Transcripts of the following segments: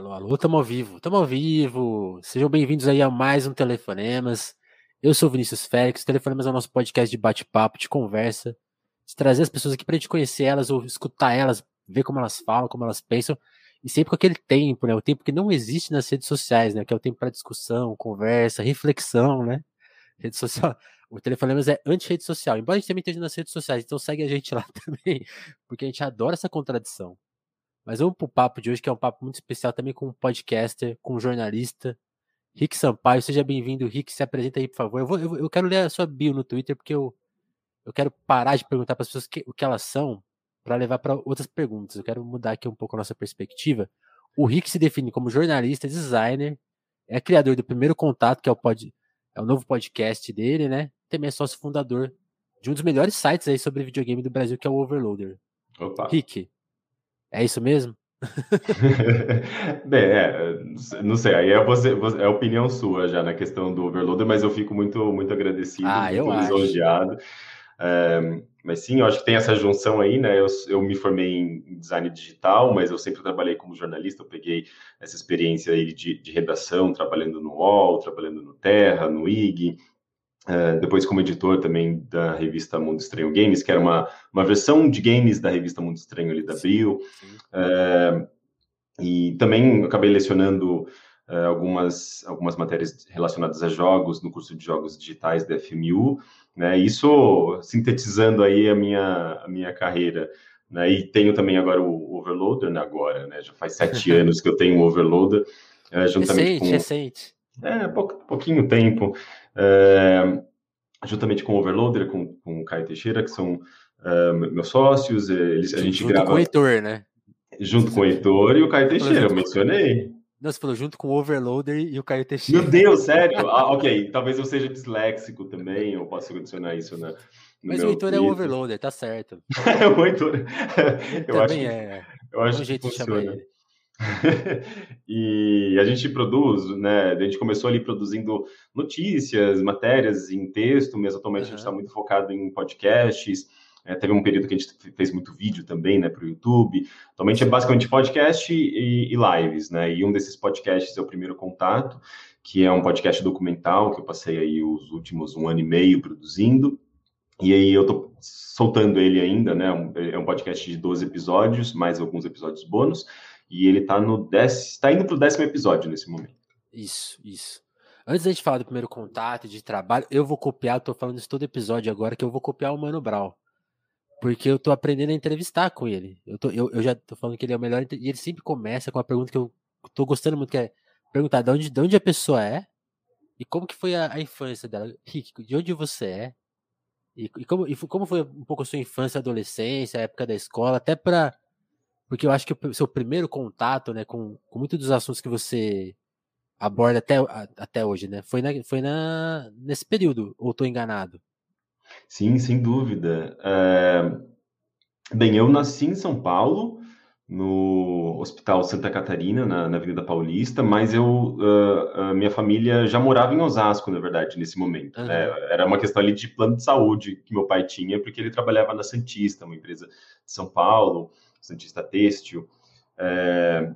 Alô, alô, tamo ao vivo, tamo ao vivo. Sejam bem-vindos aí a mais um Telefonemas. Eu sou o Vinícius Félix, Telefonemas é o nosso podcast de bate-papo, de conversa, de trazer as pessoas aqui pra gente conhecer elas ou escutar elas, ver como elas falam, como elas pensam, e sempre com aquele tempo, né? O tempo que não existe nas redes sociais, né? Que é o tempo para discussão, conversa, reflexão, né? Rede social. O Telefonemas é anti-rede social, embora a gente também esteja nas redes sociais, então segue a gente lá também, porque a gente adora essa contradição. Mas vamos pro papo de hoje, que é um papo muito especial também com um podcaster, com um jornalista, Rick Sampaio. Seja bem-vindo, Rick. Se apresenta aí, por favor. Eu, vou, eu, eu, quero ler a sua bio no Twitter, porque eu, eu quero parar de perguntar para as pessoas que, o que elas são, para levar para outras perguntas. Eu quero mudar aqui um pouco a nossa perspectiva. O Rick se define como jornalista, designer, é criador do Primeiro Contato, que é o, pod, é o novo podcast dele, né? Também é sócio fundador de um dos melhores sites aí sobre videogame do Brasil, que é o Overloader. Opa. Rick, é isso mesmo? Bem, é, não sei, aí é, você, é a opinião sua já na questão do overloader, mas eu fico muito, muito agradecido, ah, muito lisonjeado. É, mas sim, eu acho que tem essa junção aí, né? Eu, eu me formei em design digital, mas eu sempre trabalhei como jornalista, eu peguei essa experiência aí de, de redação, trabalhando no UOL, trabalhando no Terra, no IG, Uh, depois como editor também da revista Mundo Estranho Games, que era uma, uma versão de games da revista Mundo Estranho ali da Abril. Uh, e também acabei lecionando uh, algumas, algumas matérias relacionadas a jogos no curso de jogos digitais da FMU. Né? Isso sintetizando aí a minha, a minha carreira. Né? E tenho também agora o Overloader, né? agora, né? já faz sete anos que eu tenho o Overloader. juntamente recente, com... recente. É, pouco, pouquinho tempo é, juntamente com o Overloader, com, com o Caio Teixeira, que são uh, meus sócios. Eles, a gente junto grava. com o Heitor, né? Junto com o Heitor e o Caio Teixeira, eu mencionei. Não, você falou junto com o Overloader e o Caio Teixeira. Meu Deus, sério? ah, ok, talvez eu seja disléxico também, eu posso adicionar isso na. Mas o Heitor é o Overloader, tá certo. o Heitor. eu acho que, é. Eu acho um jeito que de chamar ele. e a gente produz, né? A gente começou ali produzindo notícias, matérias em texto, mas atualmente uhum. a gente está muito focado em podcasts. É, teve um período que a gente fez muito vídeo também, né, para o YouTube. Atualmente é basicamente podcast e, e, lives, né? E um desses podcasts é o Primeiro Contato, que é um podcast documental que eu passei aí os últimos um ano e meio produzindo. E aí eu tô soltando ele ainda, né? É um podcast de 12 episódios, mais alguns episódios bônus. E ele tá no décimo, está indo pro décimo episódio nesse momento. Isso, isso. Antes da gente falar do primeiro contato, de trabalho, eu vou copiar, tô falando isso todo episódio agora, que eu vou copiar o Mano Brown. Porque eu tô aprendendo a entrevistar com ele. Eu, tô, eu, eu já tô falando que ele é o melhor, e ele sempre começa com uma pergunta que eu tô gostando muito, que é perguntar de onde, de onde a pessoa é e como que foi a, a infância dela. Rick, de onde você é? E, e, como, e como foi um pouco a sua infância, adolescência, a época da escola, até para porque eu acho que o seu primeiro contato, né, com, com muitos dos assuntos que você aborda até, até hoje, né, foi, na, foi na, nesse período, ou estou enganado? Sim, sem dúvida. É... Bem, eu nasci em São Paulo, no Hospital Santa Catarina, na, na Avenida Paulista, mas eu, uh, minha família já morava em Osasco, na verdade, nesse momento. Uhum. É, era uma questão ali de plano de saúde que meu pai tinha, porque ele trabalhava na Santista, uma empresa de São Paulo, Santista Têxtil. É,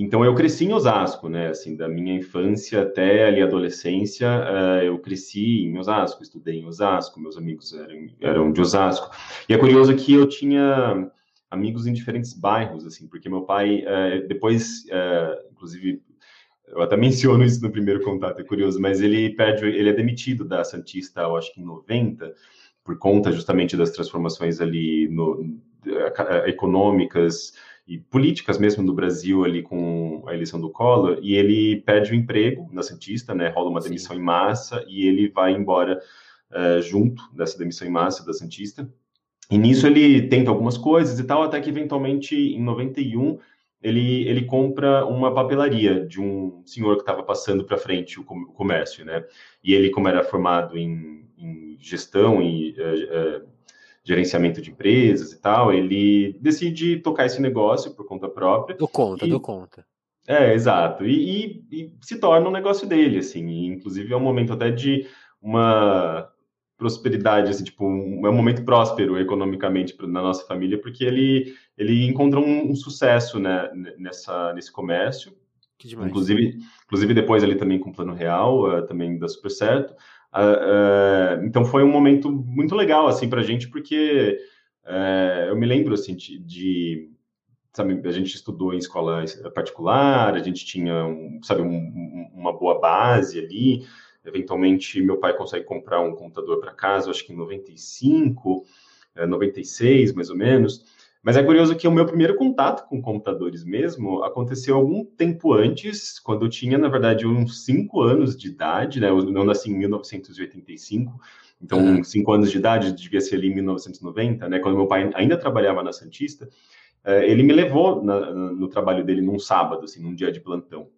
então eu cresci em Osasco, né? Assim, da minha infância até ali adolescência, uh, eu cresci em Osasco, estudei em Osasco, meus amigos eram, eram de Osasco. E é curioso que eu tinha amigos em diferentes bairros, assim, porque meu pai uh, depois, uh, inclusive, eu até menciono isso no primeiro contato, é curioso, mas ele perde, ele é demitido da Santista, eu acho que em 90, por conta justamente das transformações ali no, econômicas e políticas mesmo no Brasil ali com a eleição do Collor e ele perde o emprego na Santista, né? Rola uma demissão Sim. em massa e ele vai embora uh, junto dessa demissão em massa da Santista. E nisso ele tenta algumas coisas e tal, até que eventualmente em 91 ele, ele compra uma papelaria de um senhor que estava passando para frente o, comércio, né? E ele, como era formado em, em gestão e uh, uh, gerenciamento de empresas e tal, ele decide tocar esse negócio por conta própria. Do conta, e, do conta. É, exato. E, e, e, se torna um negócio dele, assim. E, inclusive é um momento até de uma prosperidade, assim, tipo, um, é um momento próspero economicamente na nossa família, porque ele, ele encontra um, um sucesso, né, nessa, nesse comércio. Que demais. Inclusive, inclusive depois ali também com plano real, uh, também dá super certo. Uh, uh, então foi um momento muito legal assim para a gente, porque eu me lembro assim de, de sabe, a gente estudou em escola particular, a gente tinha, sabe, um, uma boa base ali. Eventualmente, meu pai consegue comprar um computador para casa, acho que em 95, 96, mais ou menos. Mas é curioso que o meu primeiro contato com computadores mesmo aconteceu algum tempo antes, quando eu tinha, na verdade, uns 5 anos de idade, né? Eu não nasci em 1985, então, uhum. 5 anos de idade devia ser ali em 1990, né? Quando meu pai ainda trabalhava na Santista, eh, ele me levou na, no trabalho dele num sábado, assim, num dia de plantão.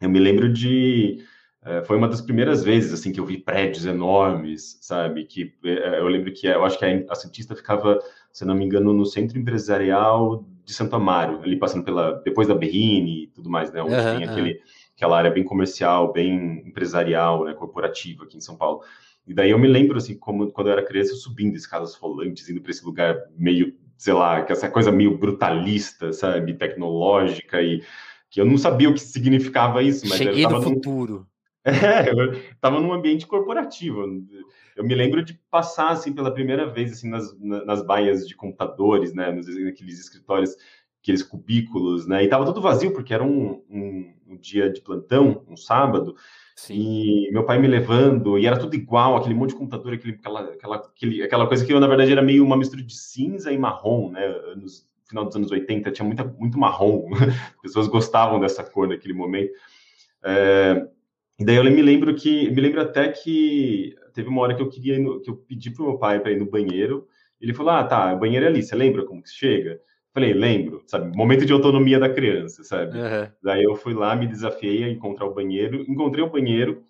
Eu me lembro de eh, foi uma das primeiras vezes assim que eu vi prédios enormes, sabe? Que eh, eu lembro que eu acho que a, a Santista ficava se não me engano, no Centro Empresarial de Santo Amaro, ali passando pela depois da Berrine e tudo mais, né? Onde uhum, tem aquele, uhum. aquela área bem comercial, bem empresarial, né? Corporativa aqui em São Paulo. E daí eu me lembro, assim, como quando eu era criança, subindo escadas rolantes, indo para esse lugar meio, sei lá, que essa coisa meio brutalista, sabe? Tecnológica e que eu não sabia o que significava isso, mas Cheguei no futuro. É, eu estava num ambiente corporativo. Eu me lembro de passar assim pela primeira vez assim nas, nas baias de computadores, né, nos aqueles escritórios, aqueles cubículos, né, e estava tudo vazio porque era um, um, um, dia de plantão, um sábado. Sim. E meu pai me levando, e era tudo igual, aquele monte de computador, aquele, aquela, aquela, aquele, aquela coisa que eu, na verdade, era meio uma mistura de cinza e marrom, né? No final dos anos 80 tinha muita, muito marrom, as pessoas gostavam dessa cor naquele momento. É, e daí eu me lembro que, me lembro até que teve uma hora que eu queria, no, que eu pedi pro meu pai para ir no banheiro. Ele falou: Ah, tá, o banheiro é ali, você lembra como que chega? Falei, lembro, sabe? Momento de autonomia da criança, sabe? Uhum. Daí eu fui lá, me desafiei a encontrar o banheiro, encontrei o banheiro,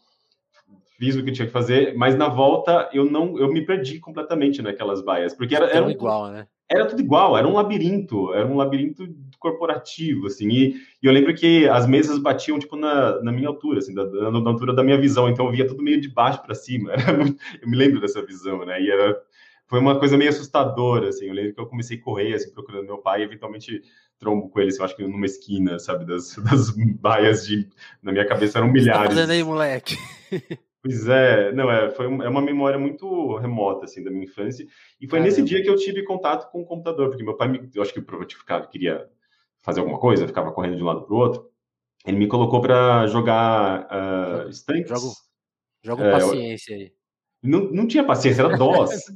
fiz o que tinha que fazer, mas na volta eu não, eu me perdi completamente naquelas baias, porque era, era um, igual, né? Era tudo igual, era um labirinto, era um labirinto corporativo, assim, e, e eu lembro que as mesas batiam, tipo, na, na minha altura, assim, da, na, altura da minha visão, então eu via tudo meio de baixo para cima, muito, eu me lembro dessa visão, né, e era, foi uma coisa meio assustadora, assim, eu lembro que eu comecei a correr, assim, procurando meu pai, e eventualmente trombo com ele, assim, eu acho que numa esquina, sabe, das, das baias de, na minha cabeça eram milhares. Tá aí, moleque? Pois é, não, é, foi é uma memória muito remota, assim, da minha infância, e foi Caramba. nesse dia que eu tive contato com o computador, porque meu pai, me, eu acho que provavelmente queria fazer alguma coisa, ficava correndo de um lado para o outro. Ele me colocou para jogar uh, jogo é, paciência aí. Não, não tinha paciência, era DOS.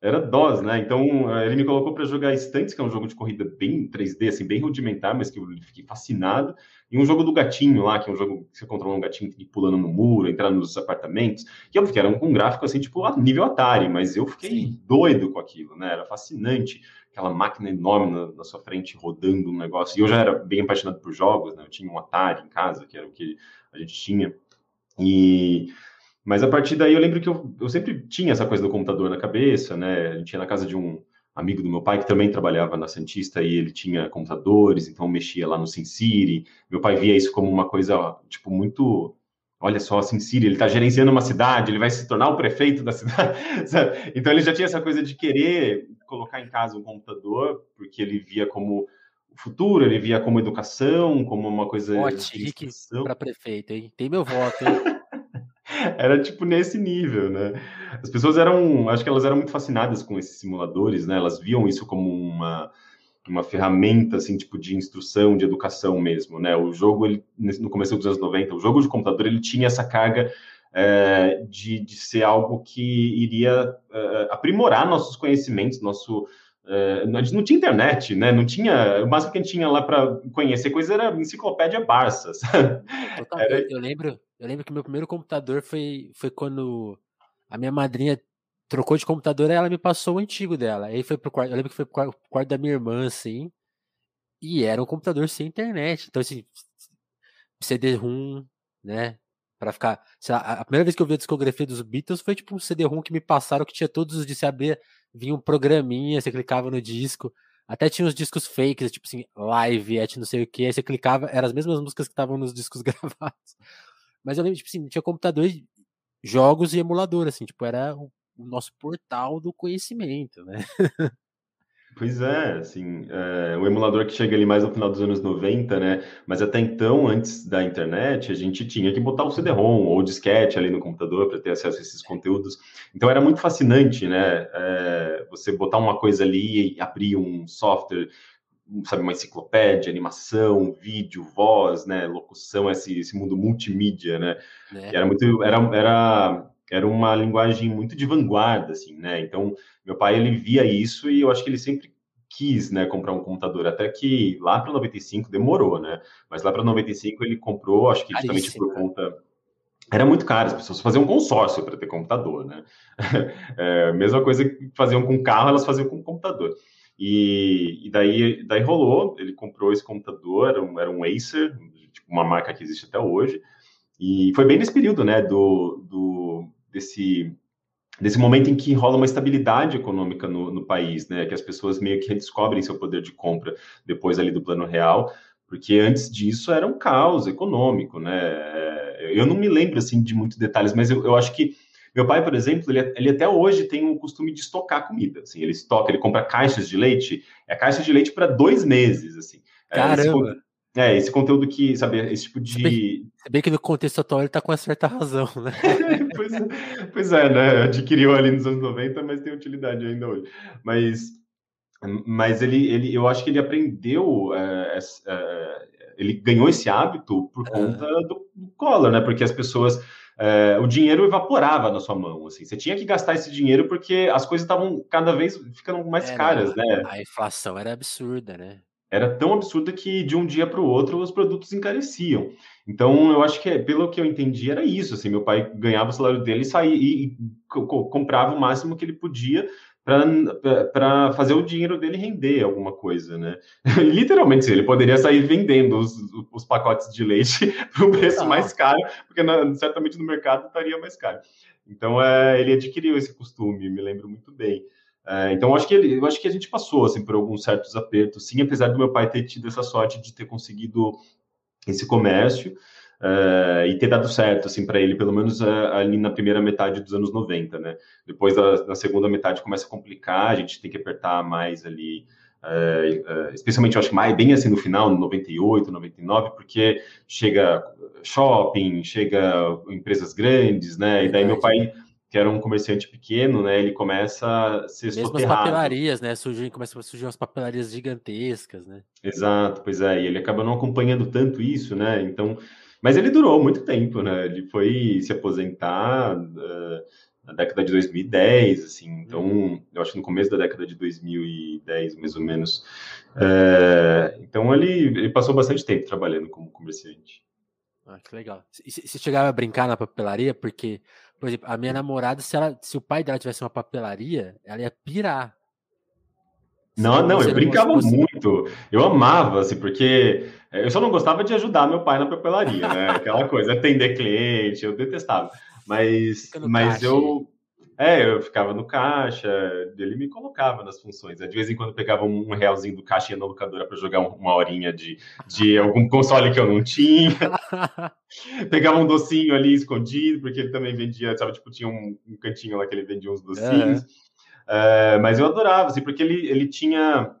Era DOS, né? Então ah, ele me colocou para jogar Estantes, que é um jogo de corrida bem 3D, assim, bem rudimentar, mas que eu fiquei fascinado. E um jogo do gatinho lá, que é um jogo que você controla um gatinho que pulando no muro, entrar nos apartamentos. Que eu que era um, um gráfico assim, tipo, nível Atari, mas eu fiquei Sim. doido com aquilo, né? Era fascinante aquela máquina enorme na, na, sua frente rodando um negócio. E eu já era bem apaixonado por jogos, né? Eu tinha um Atari em casa, que era o que a gente tinha. E mas a partir daí eu lembro que eu, eu sempre tinha essa coisa do computador na cabeça, né? A gente ia na casa de um amigo do meu pai que também trabalhava na Santista e ele tinha computadores, então mexia lá no SimCity. Meu pai via isso como uma coisa tipo muito olha só, Síria, ele está gerenciando uma cidade, ele vai se tornar o prefeito da cidade. Sabe? Então ele já tinha essa coisa de querer colocar em casa um computador, porque ele via como o futuro, ele via como educação, como uma coisa Vote, de para prefeito, hein? Tem meu voto, hein? Era tipo nesse nível, né? As pessoas eram, acho que elas eram muito fascinadas com esses simuladores, né? Elas viam isso como uma uma ferramenta assim tipo de instrução, de educação mesmo, né? O jogo ele, no começo dos anos 90, o jogo de computador ele tinha essa carga é, de, de ser algo que iria é, aprimorar nossos conhecimentos, nosso é, a gente não tinha internet, né? Não tinha. O máximo que a gente tinha lá para conhecer coisa era enciclopédia Barça. Era... Eu, eu, lembro, eu lembro que meu primeiro computador foi, foi quando a minha madrinha trocou de computador, ela me passou o antigo dela. Aí foi pro quarto, eu lembro que foi pro quarto da minha irmã, assim. E era um computador sem internet. Então, assim, CD-ROM, né? Pra ficar. Lá, a primeira vez que eu vi a discografia dos Beatles foi tipo um CD-ROM que me passaram que tinha todos os de se abrir, vinha um programinha, você clicava no disco. Até tinha os discos fakes, tipo assim, live, et não sei o que. Aí você clicava, eram as mesmas músicas que estavam nos discos gravados. Mas eu lembro, tipo assim, tinha computador, jogos e emulador, assim, tipo, era o nosso portal do conhecimento, né? Pois é, assim, é, o emulador que chega ali mais no final dos anos 90, né? Mas até então, antes da internet, a gente tinha que botar o CD-ROM ou o disquete ali no computador para ter acesso a esses conteúdos. Então era muito fascinante, né? É, você botar uma coisa ali e abrir um software, sabe, uma enciclopédia, animação, vídeo, voz, né? Locução, esse, esse mundo multimídia, né? É. Era muito, era, era era uma linguagem muito de vanguarda, assim, né? Então, meu pai, ele via isso e eu acho que ele sempre quis, né, comprar um computador, até que lá para 95 demorou, né? Mas lá para 95 ele comprou, acho que justamente por conta era muito caro, as pessoas faziam um consórcio para ter computador, né? É, mesma coisa que faziam com carro, elas faziam com computador. E, e, daí, daí rolou, ele comprou esse computador, era um, era um Acer, tipo, uma marca que existe até hoje, e foi bem nesse período, né, do, do desse, desse momento em que rola uma estabilidade econômica no, no país, né? Que as pessoas meio que redescobrem seu poder de compra depois ali do plano real, porque antes disso era um caos econômico, né? Eu não me lembro assim de muitos detalhes, mas eu, eu acho que meu pai, por exemplo, ele, ele, até hoje tem o costume de estocar comida. Assim, ele estoca, ele compra caixas de leite, é caixa de leite para dois meses, assim. É, Caramba! É, esse conteúdo que, sabe, esse tipo de. Se bem, se bem que no contexto atual ele tá com uma certa razão, né? pois, é, pois, é, né? Adquiriu ali nos anos 90, mas tem utilidade ainda hoje. Mas, mas ele, ele, eu acho que ele aprendeu, é, é, ele ganhou esse hábito por conta do, do Collor, né? Porque as pessoas. É, o dinheiro evaporava na sua mão, assim. Você tinha que gastar esse dinheiro porque as coisas estavam cada vez ficando mais caras, né? A inflação era absurda, né? era tão absurda que de um dia para o outro os produtos encareciam. Então, eu acho que, pelo que eu entendi, era isso. Assim, meu pai ganhava o salário dele e saía e, e comprava o máximo que ele podia para fazer o dinheiro dele render alguma coisa, né? literalmente, sim, ele poderia sair vendendo os, os pacotes de leite por um preço ah. mais caro, porque na, certamente no mercado estaria mais caro. Então, é, ele adquiriu esse costume, me lembro muito bem. É, então, acho, que ele, eu acho que a gente passou assim, por alguns certos apertos, sim, apesar do meu pai ter tido essa sorte de ter conseguido esse comércio é, e ter dado certo assim, para ele, pelo menos é, ali na primeira metade dos anos 90. Né? Depois, na segunda metade, começa a complicar, a gente tem que apertar mais ali. É, especialmente, eu acho que mais bem assim no final, no 98, 99, porque chega shopping, chega empresas grandes, né? E daí meu pai que era um comerciante pequeno, né? Ele começa a ser Mesmo soterrado. as papelarias, né? Surgem, começam a surgir umas papelarias gigantescas, né? Exato, pois é. E ele acaba não acompanhando tanto isso, né? Então, mas ele durou muito tempo, né? Ele foi se aposentar uh, na década de 2010, assim. Então, eu acho que no começo da década de 2010, mais ou menos. Uh, então, ele, ele passou bastante tempo trabalhando como comerciante. Ah, que legal. Você chegava a brincar na papelaria, porque, por exemplo, a minha namorada, se, ela, se o pai dela tivesse uma papelaria, ela ia pirar. Não, não, eu brincava muito. Eu amava, assim, porque eh, eu só não gostava de ajudar meu pai na papelaria, né? Aquela coisa, atender cliente, eu detestava. Mas, mas eu, é, eu ficava no caixa, ele me colocava nas funções. De vez em quando pegava um realzinho do caixa e ia na locadora para jogar uma horinha de, de algum console que eu não tinha. pegava um docinho ali escondido, porque ele também vendia, sabe, tipo, tinha um, um cantinho lá que ele vendia uns docinhos. É, mas eu adorava, assim, porque ele, ele tinha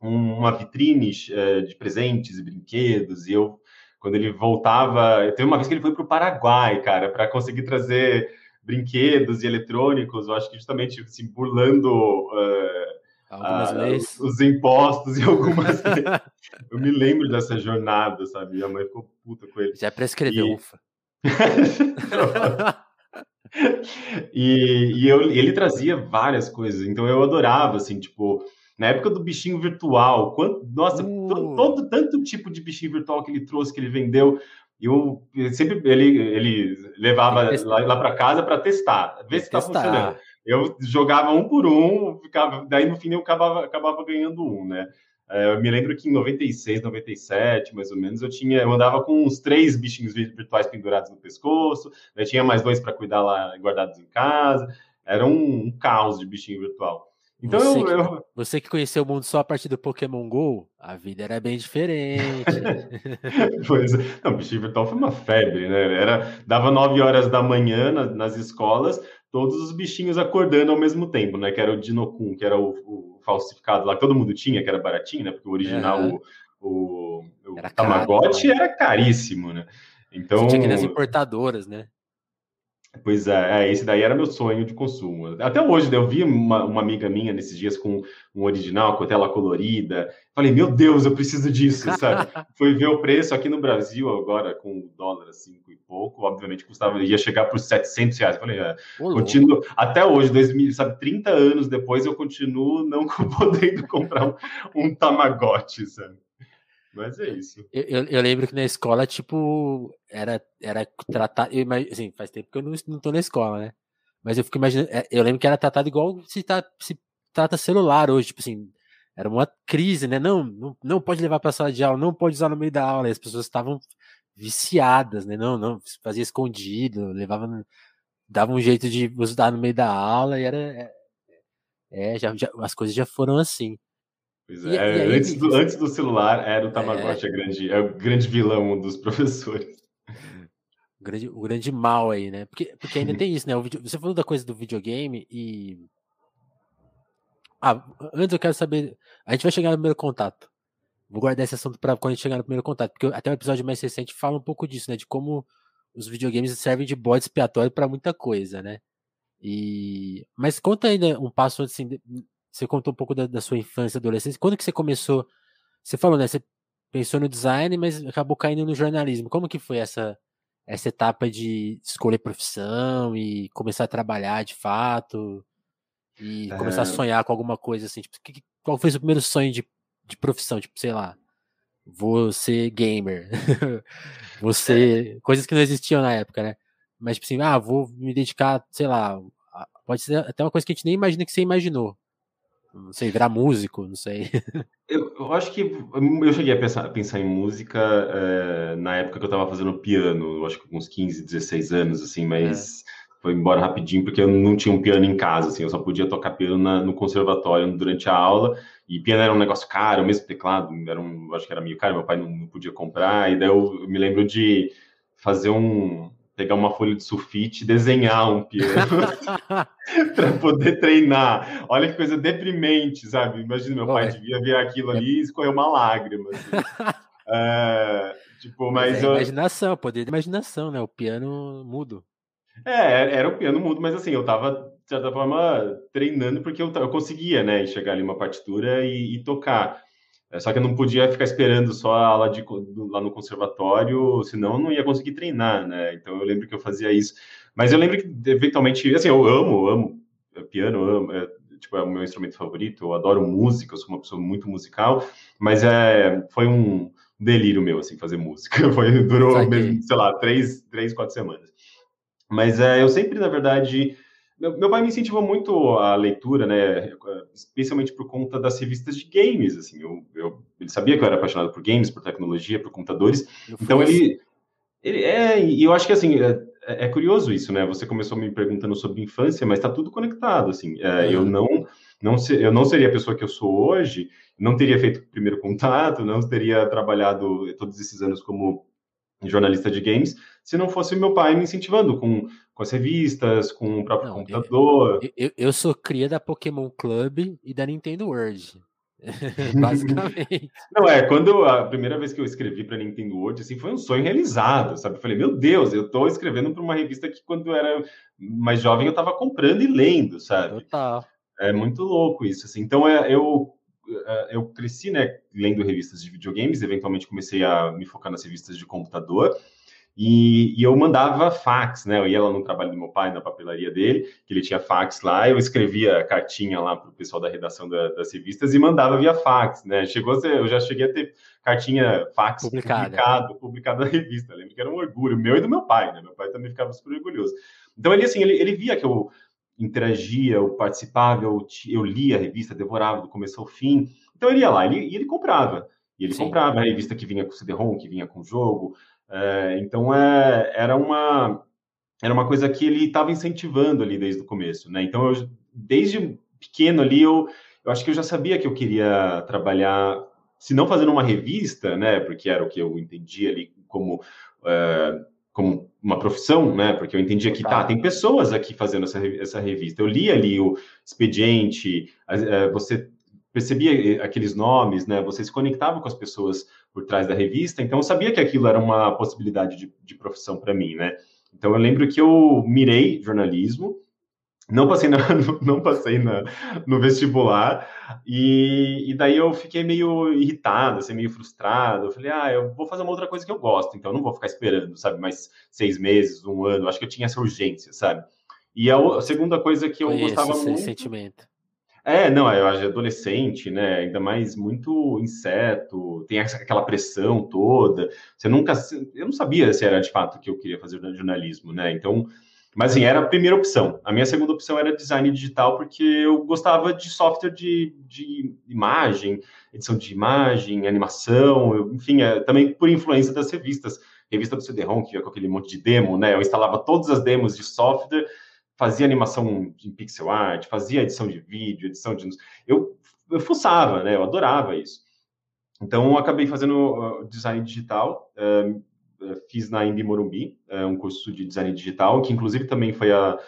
uma vitrine é, de presentes e brinquedos, e eu, quando ele voltava, teve uma vez que ele foi para o Paraguai, cara, para conseguir trazer brinquedos e eletrônicos, eu acho que justamente assim, burlando uh, uh, os, os, impostos e algumas Eu me lembro dessa jornada, sabe? Minha mãe ficou puta com ele. Já prescreveu, e... ufa. e, e eu, ele trazia várias coisas, então eu adorava, assim, tipo, na época do bichinho virtual, quanto, nossa, uh. todo, todo, tanto tipo de bichinho virtual que ele trouxe, que ele vendeu, eu sempre ele, ele levava lá, lá para casa para testar, ver se está funcionando. Eu jogava um por um, ficava, daí no fim eu acabava, acabava ganhando um, né? É, eu me lembro que em 96, 97, mais ou menos, eu tinha, eu andava com uns três bichinhos virtuais pendurados no pescoço, daí tinha mais dois para cuidar lá, guardados em casa. Era um, um caos de bichinho virtual. Então você, eu, que, eu... você que conheceu o mundo só a partir do Pokémon GO, a vida era bem diferente. pois é. Não, bichinho virtual foi uma febre, né? Era, dava 9 horas da manhã nas, nas escolas, todos os bichinhos acordando ao mesmo tempo, né? Que era o Dinokun, que era o, o falsificado lá, que todo mundo tinha, que era baratinho, né? Porque o original, uhum. o, o, o era Tamagotchi caro, era caríssimo, né? Então. Você tinha que ir nas importadoras, né? Pois é, é, esse daí era meu sonho de consumo. Até hoje, né, eu vi uma, uma, amiga minha nesses dias com um original, com a tela colorida. Falei, meu Deus, eu preciso disso, sabe? Fui ver o preço aqui no Brasil, agora com o dólar cinco e pouco, obviamente custava, ia chegar por 700 reais. Falei, é, continuo, até hoje, 2000, sabe, 30 anos depois, eu continuo não podendo comprar um, um Tamagotchi, sabe? Mas é isso. Eu, eu, eu, lembro que na escola, tipo, era, era tratado. Assim, faz tempo que eu não, não tô na escola, né? Mas eu fico imaginando. É, eu lembro que era tratado igual se, tá, se trata celular hoje, tipo assim. Era uma crise, né? Não, não, não pode levar para sala de aula, não pode usar no meio da aula. E as pessoas estavam viciadas, né? Não, não, fazia escondido, levava. Dava um jeito de usar no meio da aula e era. É, é já, já, as coisas já foram assim. Pois é, e, e antes, do, antes do celular era o Tamagotchi, é... grande, é o grande vilão dos professores. O grande, o grande mal aí, né? Porque, porque ainda tem isso, né? O video, você falou da coisa do videogame e. Ah, antes eu quero saber. A gente vai chegar no primeiro contato. Vou guardar esse assunto para quando a gente chegar no primeiro contato, porque até o episódio mais recente fala um pouco disso, né? De como os videogames servem de bode expiatório para muita coisa, né? E mas conta ainda um passo assim, você contou um pouco da, da, sua infância, adolescência. Quando que você começou? Você falou, né? Você pensou no design, mas acabou caindo no jornalismo. Como que foi essa essa etapa de escolher profissão e começar a trabalhar de fato e é... começar a sonhar com alguma coisa assim? Tipo, que, qual foi o seu primeiro sonho de, de profissão? Tipo, sei lá, vou ser gamer, você é. coisas que não existiam na época, né? Mas tipo assim, ah, vou me dedicar, sei lá, pode ser até uma coisa que a gente nem imagina que você imaginou. Não sei, virar músico, não sei. Eu, eu acho que eu cheguei a pensar, pensar em música é, na época que eu estava fazendo piano, eu acho que com uns 15, 16 anos, assim, mas é. foi embora rapidinho porque eu não tinha um piano em casa, assim, eu só podia tocar piano na, no conservatório durante a aula, e piano era um negócio caro, mesmo teclado, era um, acho que era meio caro, meu pai não, não podia comprar, e daí eu, eu me lembro de fazer um, pegar uma folha de sulfite e desenhar um piano para poder treinar. Olha que coisa deprimente, sabe? Imagina, meu pai devia ver aquilo ali e escorrer uma lágrima. Assim. é, tipo, mas, é eu... imaginação, poder de imaginação, né? O piano mudo. É, era o piano mudo, mas assim, eu tava, de certa forma, treinando porque eu, eu conseguia, né, chegar ali uma partitura e, e tocar. É, só que eu não podia ficar esperando só a aula de, lá no conservatório, senão eu não ia conseguir treinar, né? Então eu lembro que eu fazia isso. Mas eu lembro que, eventualmente, assim, eu amo, amo piano, amo, é, tipo, é o meu instrumento favorito, eu adoro música, eu sou uma pessoa muito musical, mas é, foi um delírio meu, assim, fazer música. Foi, durou, mesmo, sei lá, três, três, quatro semanas. Mas é, eu sempre, na verdade, meu, meu, pai me incentivou muito a leitura, né? Especialmente por conta das revistas de games, assim. Eu, eu ele sabia que eu era apaixonado por games, por tecnologia, por computadores. Eu então ele, ele é, e eu acho que assim é, é, é, curioso isso, né? Você começou me perguntando sobre infância, mas está tudo conectado, assim. É, eu não, não se, eu não seria a pessoa que eu sou hoje, não teria feito o primeiro contato, não teria trabalhado todos esses anos como jornalista de games, se não fosse meu pai me incentivando com, com as revistas, com o próprio não, computador. Eu, eu, eu, sou cria da Pokémon Club e da Nintendo World. Basicamente. Não, é, quando a primeira vez que eu escrevi para Nintendo World, assim, foi um sonho realizado, sabe? Eu falei, meu Deus, eu estou escrevendo para uma revista que quando eu era mais jovem eu estava comprando e lendo, sabe? Total. É muito louco isso, assim. Então, é, eu eu cresci, né, lendo revistas de videogames, eventualmente comecei a me focar nas revistas de computador, e, e, eu mandava fax, né? Eu ia lá no trabalho do meu pai, na papelaria dele, que ele tinha fax lá, eu escrevia cartinha lá para o pessoal da redação da, das revistas e mandava via fax, né? Chegou a ser, eu já cheguei a ter cartinha fax Publicada. publicado, publicado na revista. Eu lembro que era um orgulho meu e do meu pai, né? Meu pai também ficava super orgulhoso. Então ele assim, ele, ele via que eu interagia, eu participava, eu, eu lia a revista, devorava do começo ao fim. Então ele ia lá ele, e ele comprava. E ele Sim. comprava a revista que vinha com CD-ROM, que vinha com jogo. É, então é, era uma era uma coisa que ele estava incentivando ali desde o começo, né? Então eu, desde pequeno ali eu, eu acho que eu já sabia que eu queria trabalhar, se não fazendo uma revista, né? Porque era o que eu entendia ali como é, como uma profissão, né? Porque eu entendia que tá, tem pessoas aqui fazendo essa, essa revista. Eu li ali o expediente, é, você percebia aqueles nomes, né? Você se conectava com as pessoas por trás da revista, então eu sabia que aquilo era uma possibilidade de, de profissão para mim, né? Então eu lembro que eu mirei jornalismo, não passei, na, não passei na, no vestibular, e, e, daí eu fiquei meio irritado, assim, meio frustrado. Eu falei, ah, eu vou fazer uma outra coisa que eu gosto, então eu não vou ficar esperando, sabe, mais seis meses, um ano. Acho que eu tinha essa urgência, sabe? E a, a segunda coisa que eu Foi gostava esse muito. sentimento. É, não, eu acho adolescente, né? Ainda mais muito inseto, tem aquela pressão toda. Você nunca. Eu não sabia se era de fato que eu queria fazer jornalismo, né? Então mas assim, era a primeira opção. A minha segunda opção era design digital, porque eu gostava de software de, de imagem, edição de imagem, animação, enfim, é, também por influência das revistas. Revista do CD-ROM, que ia com aquele monte de demo, né? Eu instalava todas as demos de software, fazia animação em pixel art, fazia edição de vídeo, edição de. Eu, eu fuçava, né? Eu adorava isso. Então, eu acabei fazendo design digital. Eh, fiz na Imbi Morumbi, eh, um curso de design digital, que inclusive também foi a,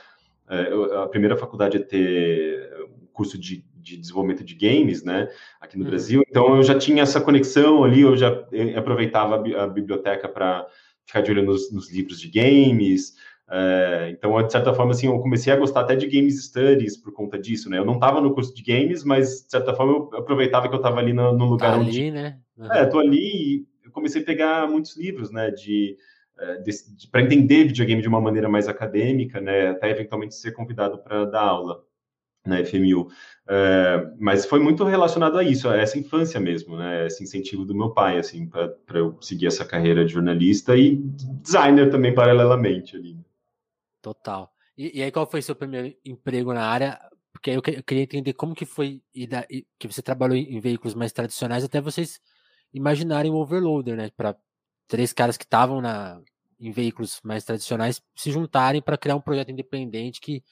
eh, a primeira faculdade a ter curso de, de desenvolvimento de games, né, aqui no uhum. Brasil. Então eu já tinha essa conexão ali, eu já aproveitava a, biblioteca para ficar de olho nos, nos livros de games. então, de certa forma, assim, eu comecei a gostar até de games studies por conta disso, né? Eu não estava no curso de games, mas de certa forma eu aproveitava que eu estava ali no, no lugar tá onde. Ali, né? Uhum. É, tô ali eu comecei a pegar muitos livros, né, de, eh, de, de para entender videogame de uma maneira mais acadêmica, né, até eventualmente ser convidado para dar aula na FMU. Eh, mas foi muito relacionado a isso, a essa infância mesmo, né, esse incentivo do meu pai, assim, para eu seguir essa carreira de jornalista e designer também paralelamente ali. Total. E, e aí, qual foi seu primeiro emprego na área? Porque eu, eu queria entender como que foi que você trabalhou em veículos mais tradicionais até vocês imaginarem o overloader, né? Para três caras que estavam na em veículos mais tradicionais se juntarem para criar um projeto independente que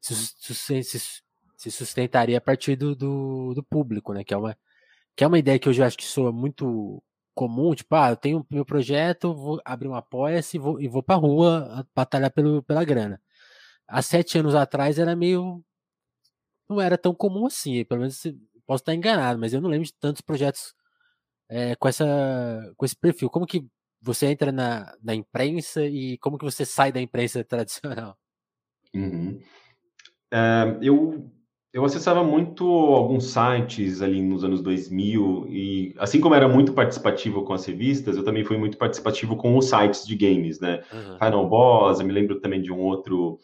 se, sustentaria a partir do, do, do, público, né? Que é uma que é uma ideia que hoje eu acho que soa muito comum, tipo, ah, eu tenho meu projeto, vou abrir um apoia-se e vou, e vou pra rua batalhar pelo, pela grana. Há sete anos atrás era meio. não era tão comum assim, pelo menos posso estar enganado, mas eu não lembro de tantos projetos é, com, essa, com esse perfil? Como que você entra na, na imprensa e como que você sai da imprensa tradicional? Uhum. É, eu, eu acessava muito alguns sites ali nos anos 2000 e assim como era muito participativo com as revistas, eu também fui muito participativo com os sites de games, né? Uhum. Final Boss, eu me lembro também de um outro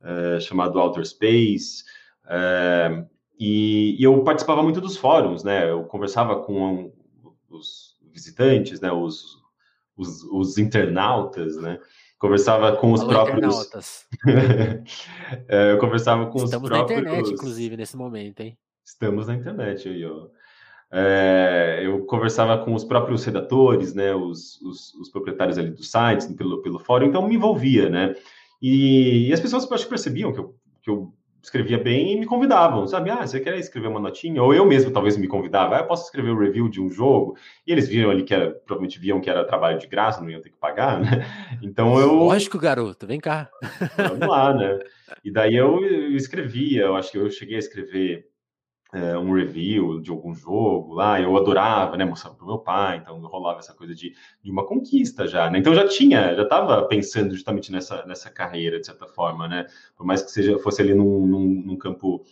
uh, chamado Outer Space, uh, e, e, eu participava muito dos fóruns, né? Eu conversava com os visitantes, né, os, os, os internautas, né, conversava com os próprios. é, eu conversava com Estamos os próprios. Estamos na internet, inclusive, nesse momento, hein? Estamos na internet aí, ó. É, eu conversava com os próprios redatores, né, os, os, os, proprietários ali dos sites, pelo, pelo fórum, então me envolvia, né? E, e as pessoas acho que percebiam que eu, que eu escrevia bem e me convidavam, sabe? Ah, você quer escrever uma notinha? Ou eu mesmo talvez me convidava, ah, eu posso escrever um review de um jogo? E eles viram ali que era, provavelmente viam que era trabalho de graça, não iam ter que pagar, né? Então eu. Lógico, garoto, vem cá. Vamos lá, né? E daí eu, eu escrevia, eu acho que eu cheguei a escrever é, um review de algum jogo lá, eu adorava, né, mostrar para o meu pai, então rolava essa coisa de, de uma conquista já, né? Então já tinha, já estava pensando justamente nessa, nessa carreira, de certa forma, né? Por mais que seja fosse ali num, num, num campo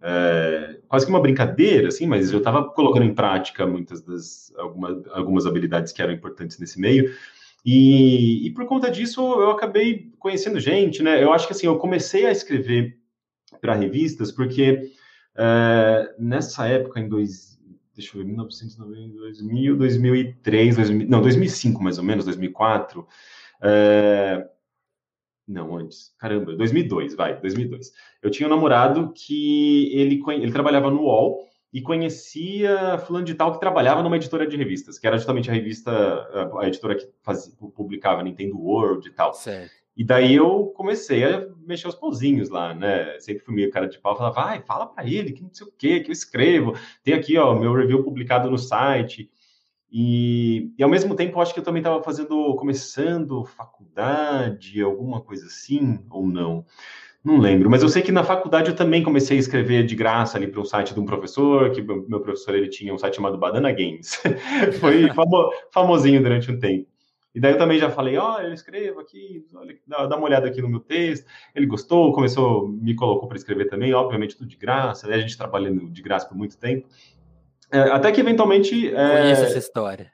é, quase que uma brincadeira, assim, mas eu estava colocando em prática muitas das algumas, algumas habilidades que eram importantes nesse meio. E, e por conta disso eu acabei conhecendo gente, né? Eu acho que assim, eu comecei a escrever para revistas porque Uh, nessa época, em dois, deixa eu ver, 1990, 2000, 2003, 2000, não, 2005 mais ou menos, 2004. Uh, não, antes. Caramba, 2002, vai, 2002. Eu tinha um namorado que ele, ele trabalhava no UOL e conhecia fulano de tal que trabalhava numa editora de revistas, que era justamente a revista, a editora que fazia, publicava Nintendo World e tal. Certo. E daí eu comecei a mexer os pauzinhos lá, né? Sempre fui meio cara de pau, falava, vai, fala para ele que não sei o quê, que eu escrevo. Tem aqui, ó, meu review publicado no site. E, e ao mesmo tempo, acho que eu também estava fazendo, começando faculdade, alguma coisa assim, ou não. Não lembro, mas eu sei que na faculdade eu também comecei a escrever de graça ali para um site de um professor, que meu professor ele tinha um site chamado Banana Games. Foi famo, famosinho durante um tempo. E daí eu também já falei, ó, oh, eu escrevo aqui, olha, dá, dá, uma olhada aqui no meu texto. Ele gostou, começou, me colocou para escrever também, obviamente tudo de graça, né? A gente trabalhando de graça por muito tempo. É, até que eventualmente. É, Conheço essa história.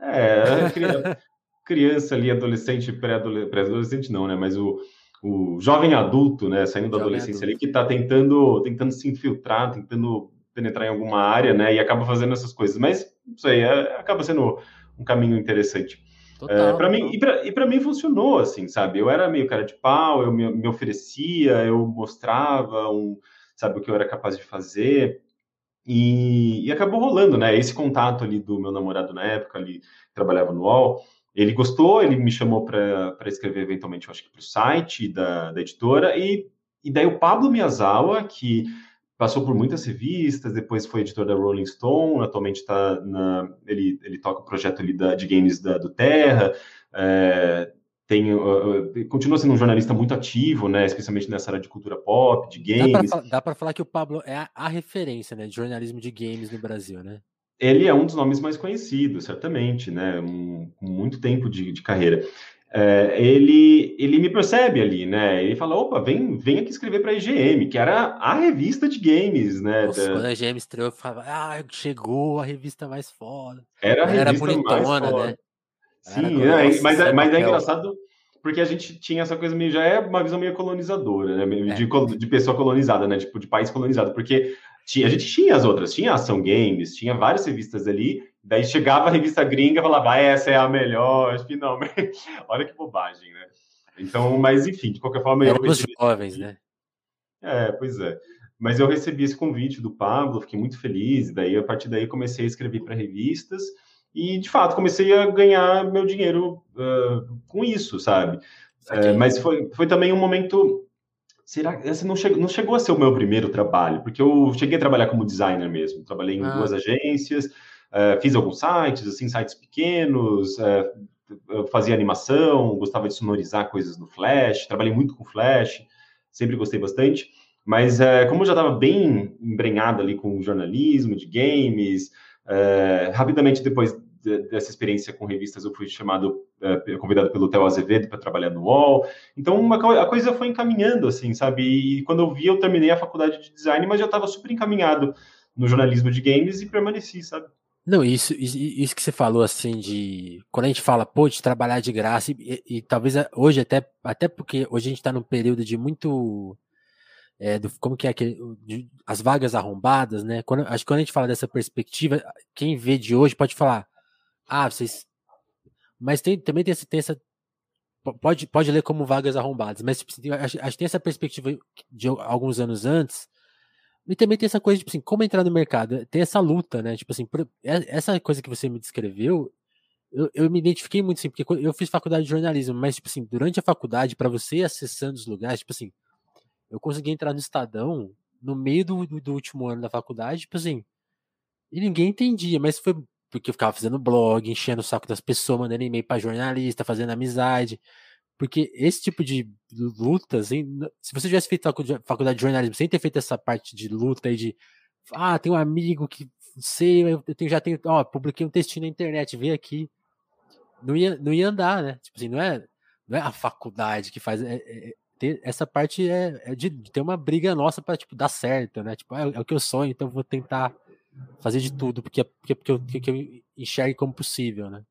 É, criança, criança ali, adolescente, pré-adolescente, não, né? Mas o, o jovem adulto, né? Saindo da adolescência adulto. ali, que está tentando, tentando se infiltrar, tentando penetrar em alguma área, né? E acaba fazendo essas coisas. Mas isso aí é, acaba sendo um caminho interessante. É, para mim e para mim funcionou assim, sabe? Eu era meio cara de pau, eu me, me oferecia, eu mostrava um, sabe o que eu era capaz de fazer. E, e, acabou rolando, né? Esse contato ali do meu namorado na época, ali trabalhava no UOL, ele gostou, ele me chamou para escrever eventualmente, eu acho que para o site da, da editora, e, e daí o Pablo Miyazawa, que passou por muitas revistas, depois foi editor da Rolling Stone, atualmente está na. Ele, ele toca o projeto ali da, de games da, do Terra, é, tem, uh, continua sendo um jornalista muito ativo, né, especialmente nessa área de cultura pop, de games. Dá para falar que o Pablo é a, a, referência né, de jornalismo de games no Brasil, né? Ele é um dos nomes mais conhecidos, certamente, né, um, com muito tempo de, de carreira. É, ele, ele me percebe ali, né? Ele fala: opa, vem, vem aqui escrever para a EGM, que era a revista de games, né? Nossa, da... Quando a EGM estreou, eu falava: ah, chegou a revista mais foda. Era a revista era bonitona, mais foda. né? Sim, é, mas, é, mas é engraçado porque a gente tinha essa coisa meio, já é uma visão meio colonizadora, né? De, é. de pessoa colonizada, né? Tipo, de país colonizado, porque tinha, a gente tinha as outras, tinha Ação Games, tinha várias revistas ali, daí chegava a revista gringa e falava, ah, essa é a melhor, finalmente. Olha que bobagem, né? Então, mas enfim, de qualquer forma... Era eu recebi... jovens, né? É, pois é. Mas eu recebi esse convite do Pablo, fiquei muito feliz, daí a partir daí comecei a escrever para revistas, e, de fato, comecei a ganhar meu dinheiro uh, com isso, sabe? Uh, mas foi, foi também um momento. Será que não chegou, não chegou a ser o meu primeiro trabalho? Porque eu cheguei a trabalhar como designer mesmo. Trabalhei em ah. duas agências, uh, fiz alguns sites, assim, sites pequenos, fazia animação, gostava de sonorizar coisas no Flash, trabalhei muito com Flash, sempre gostei bastante. Mas como eu já estava bem embrenhado ali com jornalismo, de games, rapidamente depois dessa experiência com revistas, eu fui chamado, é, convidado pelo Theo Azevedo para trabalhar no UOL. Então, uma, a coisa foi encaminhando, assim, sabe? E quando eu vi, eu terminei a faculdade de design, mas já estava super encaminhado no jornalismo de games e permaneci, sabe? Não, isso, isso que você falou, assim, de. Quando a gente fala, pô, de trabalhar de graça, e, e, talvez hoje, até, até porque hoje a gente está num período de muito. É, do, como que é aquele, de, as vagas arrombadas, né? Quando, acho que quando a gente fala dessa perspectiva, quem vê de hoje pode falar, ah, vocês. Mas tem, também tem essa, tem essa. Pode, pode ler como vagas arrombadas, mas tipo, acho, acho que tem essa perspectiva de alguns anos antes. E também tem essa coisa, tipo assim, como entrar no mercado. Tem essa luta, né? Tipo assim, essa coisa que você me descreveu, eu, eu me identifiquei muito assim, porque eu fiz faculdade de jornalismo, mas, tipo assim, durante a faculdade, para você acessando os lugares, tipo assim, eu consegui entrar no Estadão no meio do, do, do último ano da faculdade, tipo assim, e ninguém entendia, mas foi porque eu ficava fazendo blog, enchendo o saco das pessoas, mandando e-mail para jornalista, fazendo amizade. Porque esse tipo de lutas, se você tivesse feito faculdade de jornalismo sem ter feito essa parte de luta aí de ah, tem um amigo que sei, eu tenho, já tenho, ó, publiquei um textinho na internet, vem aqui. Não ia, não ia andar, né? Tipo assim, não é, não é a faculdade que faz. É, é, ter, essa parte é, é de, de, ter uma briga nossa para tipo, dar certo, né? Tipo, é, é o que eu sonho, então vou tentar fazer de tudo, porque, porque, porque, eu, porque eu enxergue como possível, né?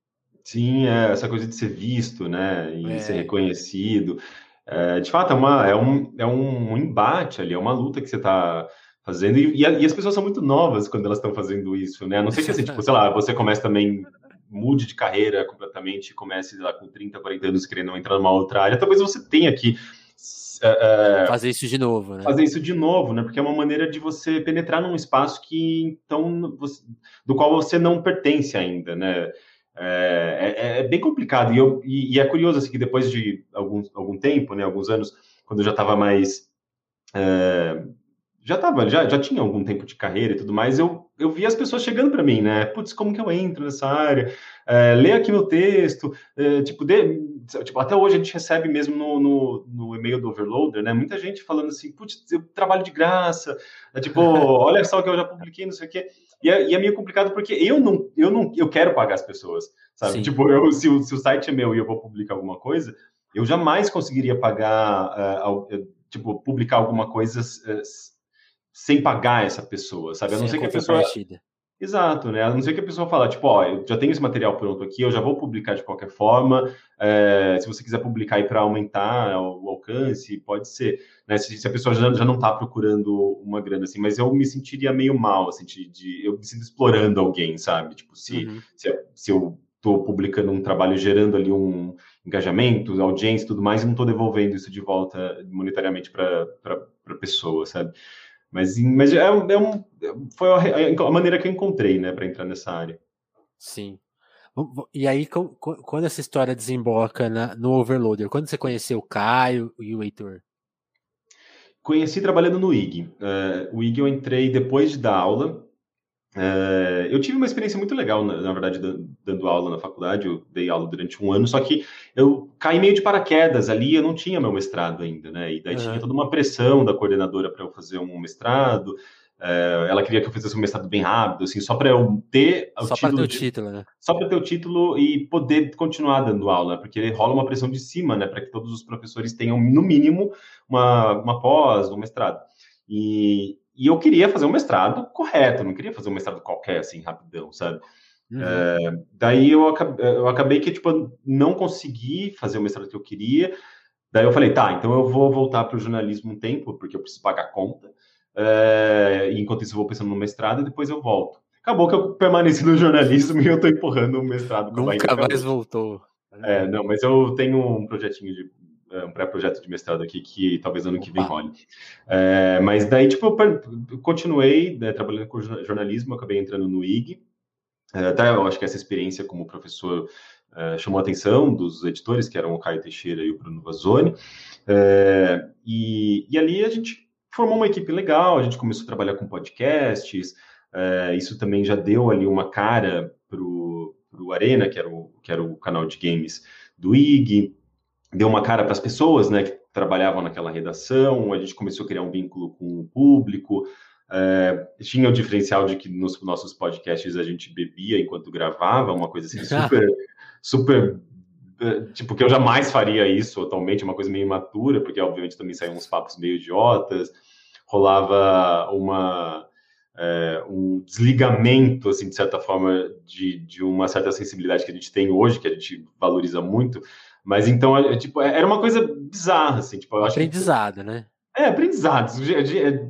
Sim, é, essa coisa de ser visto, né, e é. ser reconhecido. É, de fato, é, uma, é, um, é um embate ali, é uma luta que você está fazendo, e, e, as pessoas são muito novas quando elas estão fazendo isso, né? A não sei que assim, tipo, sei lá, você começa também, mude de carreira completamente, comece lá com 30, 40 anos querendo entrar numa outra área, talvez você tenha que é, é, fazer isso de novo, né? Fazer isso de novo, né? Porque é uma maneira de você penetrar num espaço que então você, do qual você não pertence ainda, né? É, é, é bem complicado e, eu, e, e, é curioso assim que depois de algum, algum tempo, né? Alguns anos, quando eu já estava mais é, já tava, já, já tinha algum tempo de carreira e tudo mais, eu, eu via as pessoas chegando para mim, né? Putz, como que eu entro nessa área? É, lê aqui meu texto, é, tipo, de, tipo, até hoje a gente recebe mesmo no, no, no, e-mail do Overloader, né? Muita gente falando assim, putz, eu trabalho de graça, é, tipo, olha só que eu já publiquei, não sei o quê. E é, e é meio complicado porque eu não, eu não, eu quero pagar as pessoas, sabe? Sim. Tipo, eu, se, o, se o site é meu e eu vou publicar alguma coisa, eu jamais conseguiria pagar, uh, tipo, publicar alguma coisa uh, sem pagar essa pessoa, sabe? A não ser que a pessoa. Exato, né? A não ser que a pessoa fala, tipo, ó, eu já tenho esse material pronto aqui, eu já vou publicar de qualquer forma. É, se você quiser publicar aí para aumentar o alcance, pode ser. Né? Se, se a pessoa já, já não está procurando uma grana assim, mas eu me sentiria meio mal, assim, de, de eu me sinto explorando alguém, sabe? Tipo, se, uhum. se, se eu estou publicando um trabalho gerando ali um engajamento, audiência e tudo mais, e não estou devolvendo isso de volta monetariamente para a pessoa, sabe? Mas, mas é, é um, foi a, a, maneira que eu encontrei, né, para entrar nessa área. Sim. E aí, quando essa história desemboca na, no Overloader, quando você conheceu o Caio e o Heitor? Conheci trabalhando no IG. Uh, o IG eu entrei depois de dar aula, é, eu tive uma experiência muito legal, na, na, verdade, dando aula na faculdade. Eu dei aula durante um ano, só que eu caí meio de paraquedas ali. Eu não tinha meu mestrado ainda, né? E daí uhum. tinha toda uma pressão da coordenadora para eu fazer um mestrado. É, ela queria que eu fizesse um mestrado bem rápido, assim, só para eu ter o só título. Só para ter o título, né? Só para ter o título e poder continuar dando aula, né? porque rola uma pressão de cima, né? Para que todos os professores tenham, no mínimo, uma, uma pós, um mestrado. E, e eu queria fazer um mestrado correto, não queria fazer um mestrado qualquer, assim, rapidão, sabe? Uhum. É, daí eu acabei, eu acabei, que, tipo, não consegui fazer o mestrado que eu queria. Daí eu falei, tá, então eu vou voltar para o jornalismo um tempo, porque eu preciso pagar a conta. É, enquanto isso, eu vou pensando no mestrado e depois eu volto. Acabou que eu permaneci no jornalismo e eu tô empurrando o mestrado. Nunca mais voltou. É, não, mas eu tenho um projetinho de um pré-projeto de mestrado aqui que talvez ano que vem role. É, mas daí, tipo, eu continuei né, trabalhando com jornalismo, acabei entrando no IG. É, até eu acho que essa experiência como professor é, chamou a atenção dos editores, que eram o Caio Teixeira e o Bruno Vazoni. É, e, e ali a gente formou uma equipe legal, a gente começou a trabalhar com podcasts, é, isso também já deu ali uma cara para o Arena, que era o, que era o canal de games do IG, deu uma cara para as pessoas, né, que trabalhavam naquela redação, a gente começou a criar um vínculo com o público, é, tinha o diferencial de que nos nossos podcasts a gente bebia enquanto gravava, uma coisa assim super, super, é, tipo, que eu jamais faria isso atualmente, uma coisa meio imatura, porque obviamente também saíam uns papos meio idiotas, rolava uma... É, um desligamento, assim, de certa forma, de, de uma certa sensibilidade que a gente tem hoje, que a gente valoriza muito, mas então, é, tipo, é, era uma coisa bizarra, assim, tipo, eu aprendizado, que, né? É, aprendizado.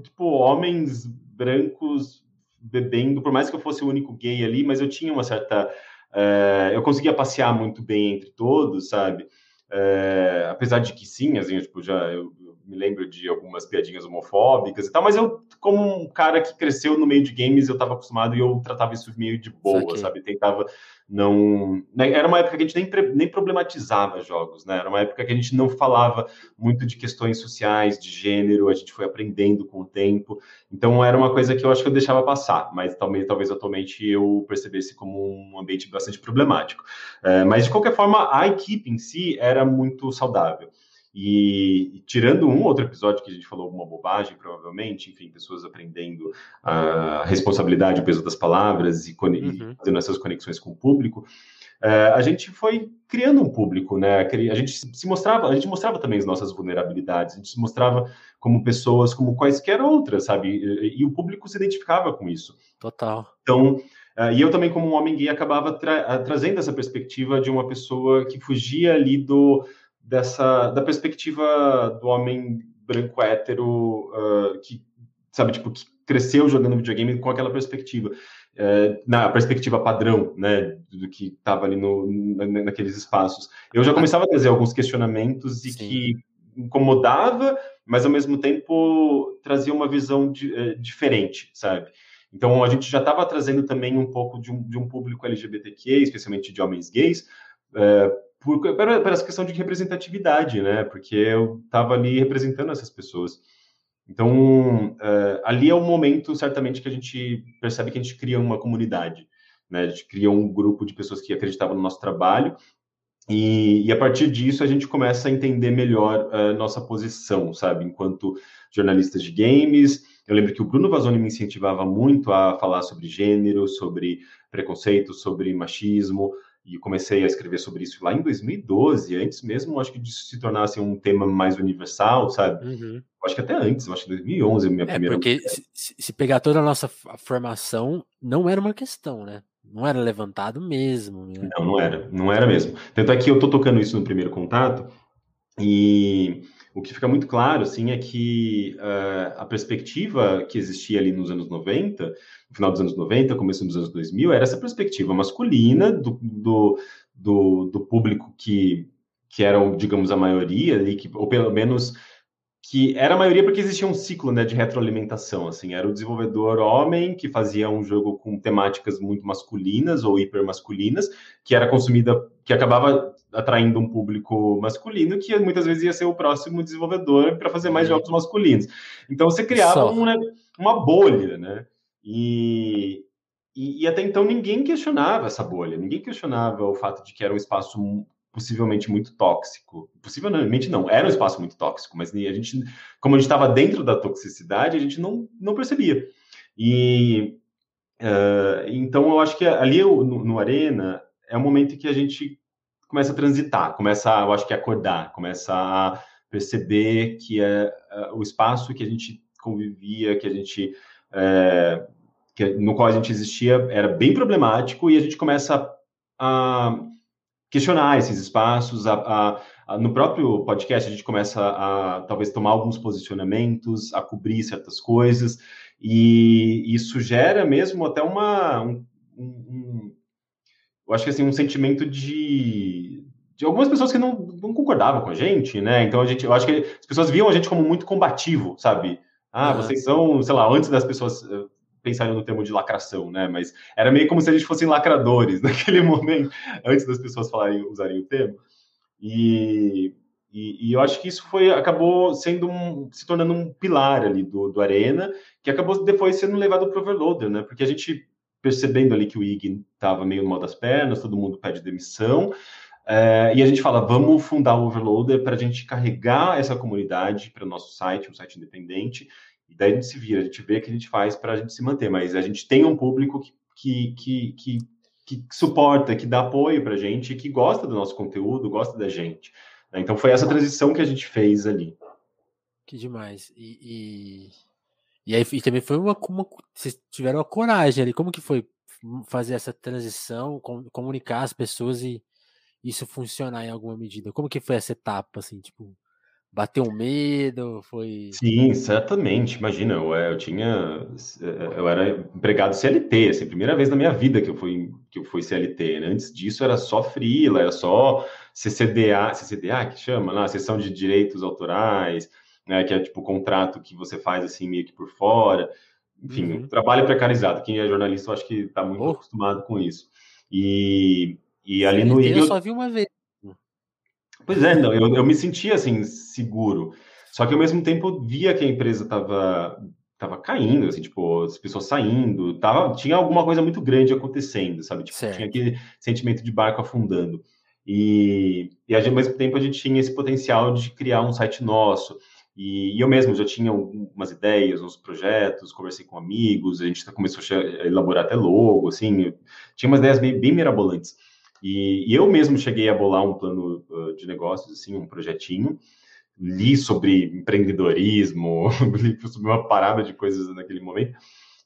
Tipo, homens brancos bebendo, por mais que eu fosse o único gay ali, mas eu tinha uma certa. É, eu conseguia passear muito bem entre todos, sabe? É, apesar de que sim, assim, tipo, já eu, eu, me lembro de algumas piadinhas homofóbicas e tal, mas eu, como um cara que cresceu no meio de games, eu estava acostumado e eu tratava isso meio de boa, sabe? Tentava não. Né, era uma época que a gente nem, nem problematizava jogos, né? Era uma época que a gente não falava muito de questões sociais, de gênero, a gente foi aprendendo com o tempo. Então era uma coisa que eu acho que eu deixava passar, mas talvez, talvez atualmente eu percebesse como um ambiente bastante problemático. É, mas de qualquer forma, a equipe em si era muito saudável. E, tirando um outro episódio que a gente falou alguma bobagem, provavelmente, enfim, pessoas aprendendo a responsabilidade, o peso das palavras e, uhum. fazendo essas conexões com o público, é, a gente foi criando um público, né? A gente se mostrava, a gente mostrava também as nossas vulnerabilidades, a gente se mostrava como pessoas, como quaisquer outras, sabe? E, e o público se identificava com isso. Total. Então, Uh, e eu também, como um homem gay, acabava tra trazendo essa perspectiva de uma pessoa que fugia ali do, dessa da perspectiva do homem branco hétero uh, que sabe tipo que cresceu jogando videogame com aquela perspectiva uh, na perspectiva padrão né do que estava ali no, naqueles espaços eu já começava a trazer alguns questionamentos e Sim. que incomodava mas ao mesmo tempo trazia uma visão de, uh, diferente sabe então a gente já estava trazendo também um pouco de um, de um público LGBTQ especialmente de homens gays uh, por, essa questão de representatividade, né? Porque eu estava ali representando essas pessoas. Então, uh, ali é o momento, certamente, que a gente percebe que a gente cria uma comunidade, né? A gente cria um grupo de pessoas que acreditavam no nosso trabalho e, e, a partir disso a gente começa a entender melhor a nossa posição, sabe? Enquanto jornalistas de games. Eu lembro que o Bruno Vazoni me incentivava muito a falar sobre gênero, sobre preconceito, sobre machismo, e comecei a escrever sobre isso lá em 2012, antes mesmo, acho que de se tornar assim, um tema mais universal, sabe? Uhum. Acho que até antes, acho que 2011 minha é, primeira. Porque se, se, pegar toda a nossa formação, não era uma questão, né? Não era levantado mesmo. Né? Não, não era, não era mesmo. Tanto é que eu tô tocando isso no primeiro contato, e o que fica muito claro, assim, é que uh, a perspectiva que existia ali nos anos 90, no final dos anos 90, começo dos anos 2000, era essa perspectiva masculina do, do, do, do público que, que eram, digamos, a maioria ali, que, ou pelo menos que era a maioria porque existia um ciclo né, de retroalimentação, assim, era o desenvolvedor homem que fazia um jogo com temáticas muito masculinas ou hipermasculinas, que era consumida, que acabava atraindo um público masculino, que muitas vezes ia ser o próximo desenvolvedor para fazer mais jogos masculinos. Então você criava um, né, uma bolha, né? E, e, e, até então ninguém questionava essa bolha, ninguém questionava o fato de que era um espaço possivelmente muito tóxico. Possivelmente não, era um espaço muito tóxico, mas a gente, como a gente estava dentro da toxicidade, a gente não, não percebia. E uh, então eu acho que ali no, no, Arena é o momento que a gente começa a transitar, começa, eu acho que a acordar, começa a perceber que é uh, o espaço que a gente convivia, que a gente uh, que, no qual a gente existia era bem problemático e a gente começa a, a questionar esses espaços. A, a, no próprio podcast, a gente começa a, talvez tomar alguns posicionamentos, a cobrir certas coisas, e isso gera mesmo até uma. Um, um, eu acho que assim, um sentimento de, de algumas pessoas que não, não concordavam com a gente, né? Então a gente, eu acho que as pessoas viam a gente como muito combativo, sabe? Ah, vocês são, sei lá, antes das pessoas eh, pensarem no termo de lacração, né? Mas era meio como se a gente fossem lacradores naquele momento, antes das pessoas falarem, usarem o termo. E, e, e, eu acho que isso foi acabou sendo um, se tornando um pilar ali do, do Arena, que acabou depois sendo levado para o Overloader, né? Porque a gente percebendo ali que o IG estava meio no mal das pernas, todo mundo pede demissão. É, e a gente fala, vamos fundar o Overloader para a gente carregar essa comunidade para o nosso site, um site independente, e daí a gente se vira, a gente vê o que a gente faz para a gente se manter, mas a gente tem um público que, que, que, que, que suporta, que dá apoio para a gente, que gosta do nosso conteúdo, gosta da gente. Né? Então foi essa transição que a gente fez ali. Que demais. E, e, e aí e também foi uma, uma. Vocês tiveram a coragem ali. Como que foi fazer essa transição, comunicar as pessoas e isso funcionar em alguma medida? Como que foi essa etapa, assim, tipo, Bateu um medo? Foi. Sim, certamente. Imagina, eu, eu tinha. Eu era empregado CLT, assim, primeira vez na minha vida que eu fui, que eu fui CLT. Né? Antes disso era só Freela, era só CCDA, CCDA que chama, lá, Sessão de Direitos Autorais, né? Que é tipo o contrato que você faz assim meio que por fora. Enfim, uhum. trabalho precarizado. Quem é jornalista, eu acho que está muito oh. acostumado com isso. E, e ali no Eu só vi uma vez. Pois é, não, eu, eu me sentia assim seguro. Só que ao mesmo tempo via que a empresa estava tava caindo, assim, tipo, as pessoas saindo, tava, tinha alguma coisa muito grande acontecendo, sabe? Tipo, tinha aquele sentimento de barco afundando. E, e ao mesmo tempo a gente tinha esse potencial de criar um site nosso. E, eu mesmo já tinha umas ideias, uns projetos, conversei com amigos, a gente começou a elaborar até logo, assim, tinha umas ideias bem, bem mirabolantes. E, e, eu mesmo cheguei a bolar um plano uh, de negócios, assim, um projetinho. Li sobre empreendedorismo, li sobre uma parada de coisas naquele momento.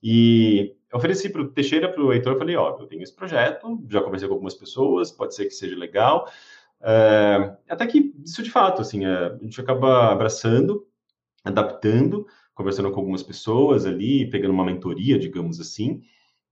E ofereci para o Teixeira, para o Heitor, falei, ó, eu tenho esse projeto, já conversei com algumas pessoas, pode ser que seja legal. Uh, até que isso de fato, assim, uh, a gente acaba abraçando, adaptando, conversando com algumas pessoas ali, pegando uma mentoria, digamos assim,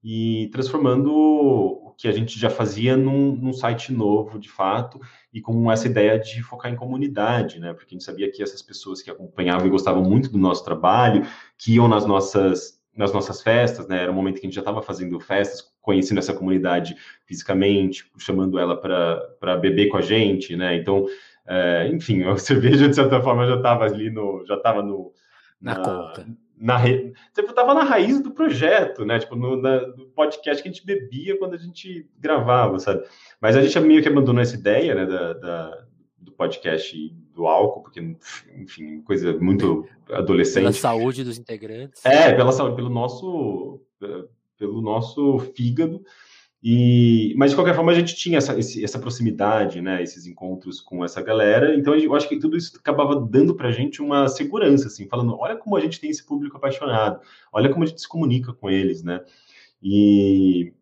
e transformando que a gente já fazia num, num, site novo, de fato, e com essa ideia de focar em comunidade, né? Porque a gente sabia que essas pessoas que acompanhavam e gostavam muito do nosso trabalho, que iam nas nossas nas nossas festas, né? Era um momento que a gente já estava fazendo festas, conhecendo essa comunidade fisicamente, chamando ela para beber com a gente, né? Então, é, enfim, a cerveja de certa forma já estava ali no, já estava no, na, na conta. Na. Você estava na raiz do projeto, né? Tipo, no, na, no podcast que a gente bebia quando a gente gravava, sabe? Mas a gente meio que abandonou essa ideia, né, da, da do podcast do álcool, porque, enfim, coisa muito adolescente. Pela saúde dos integrantes. É, pela saúde, pelo nosso, pelo nosso fígado. E, mas de qualquer forma a gente tinha essa, esse, essa proximidade, né, esses encontros com essa galera. Então eu acho que tudo isso acabava dando para a gente uma segurança, assim, falando, olha como a gente tem esse público apaixonado, olha como a gente se comunica com eles, né? E,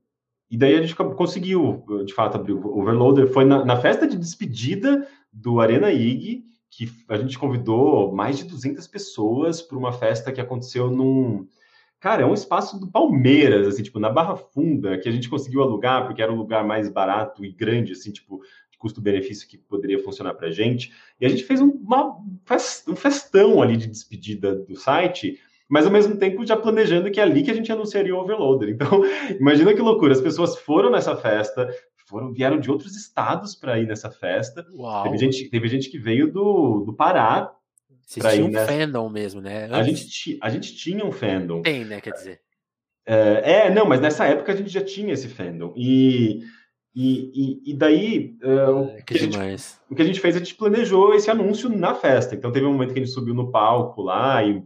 e daí a gente conseguiu, de fato, abrir o Overloader. Foi na, na festa de despedida do Arena IG que a gente convidou mais de 200 pessoas para uma festa que aconteceu num Cara, é um espaço do Palmeiras, assim, tipo, na Barra Funda, que a gente conseguiu alugar, porque era um lugar mais barato e grande, assim, tipo, de custo-benefício que poderia funcionar para a gente. E a gente fez uma, um festão ali de despedida do site, mas ao mesmo tempo já planejando que é ali que a gente anunciaria o Overloader. Então, imagina que loucura, as pessoas foram nessa festa, foram vieram de outros estados para ir nessa festa. Uau. Teve gente, teve gente que veio do, do Pará vocês tinham um nessa... fandom mesmo, né? A gente, a gente tinha um fandom. Tem, né? Quer dizer. É, é, não, mas nessa época a gente já tinha esse fandom. E, e, e, daí. Uh, que, que demais. Gente, o que a gente fez, a gente planejou esse anúncio na festa. Então teve um momento que a gente subiu no palco lá e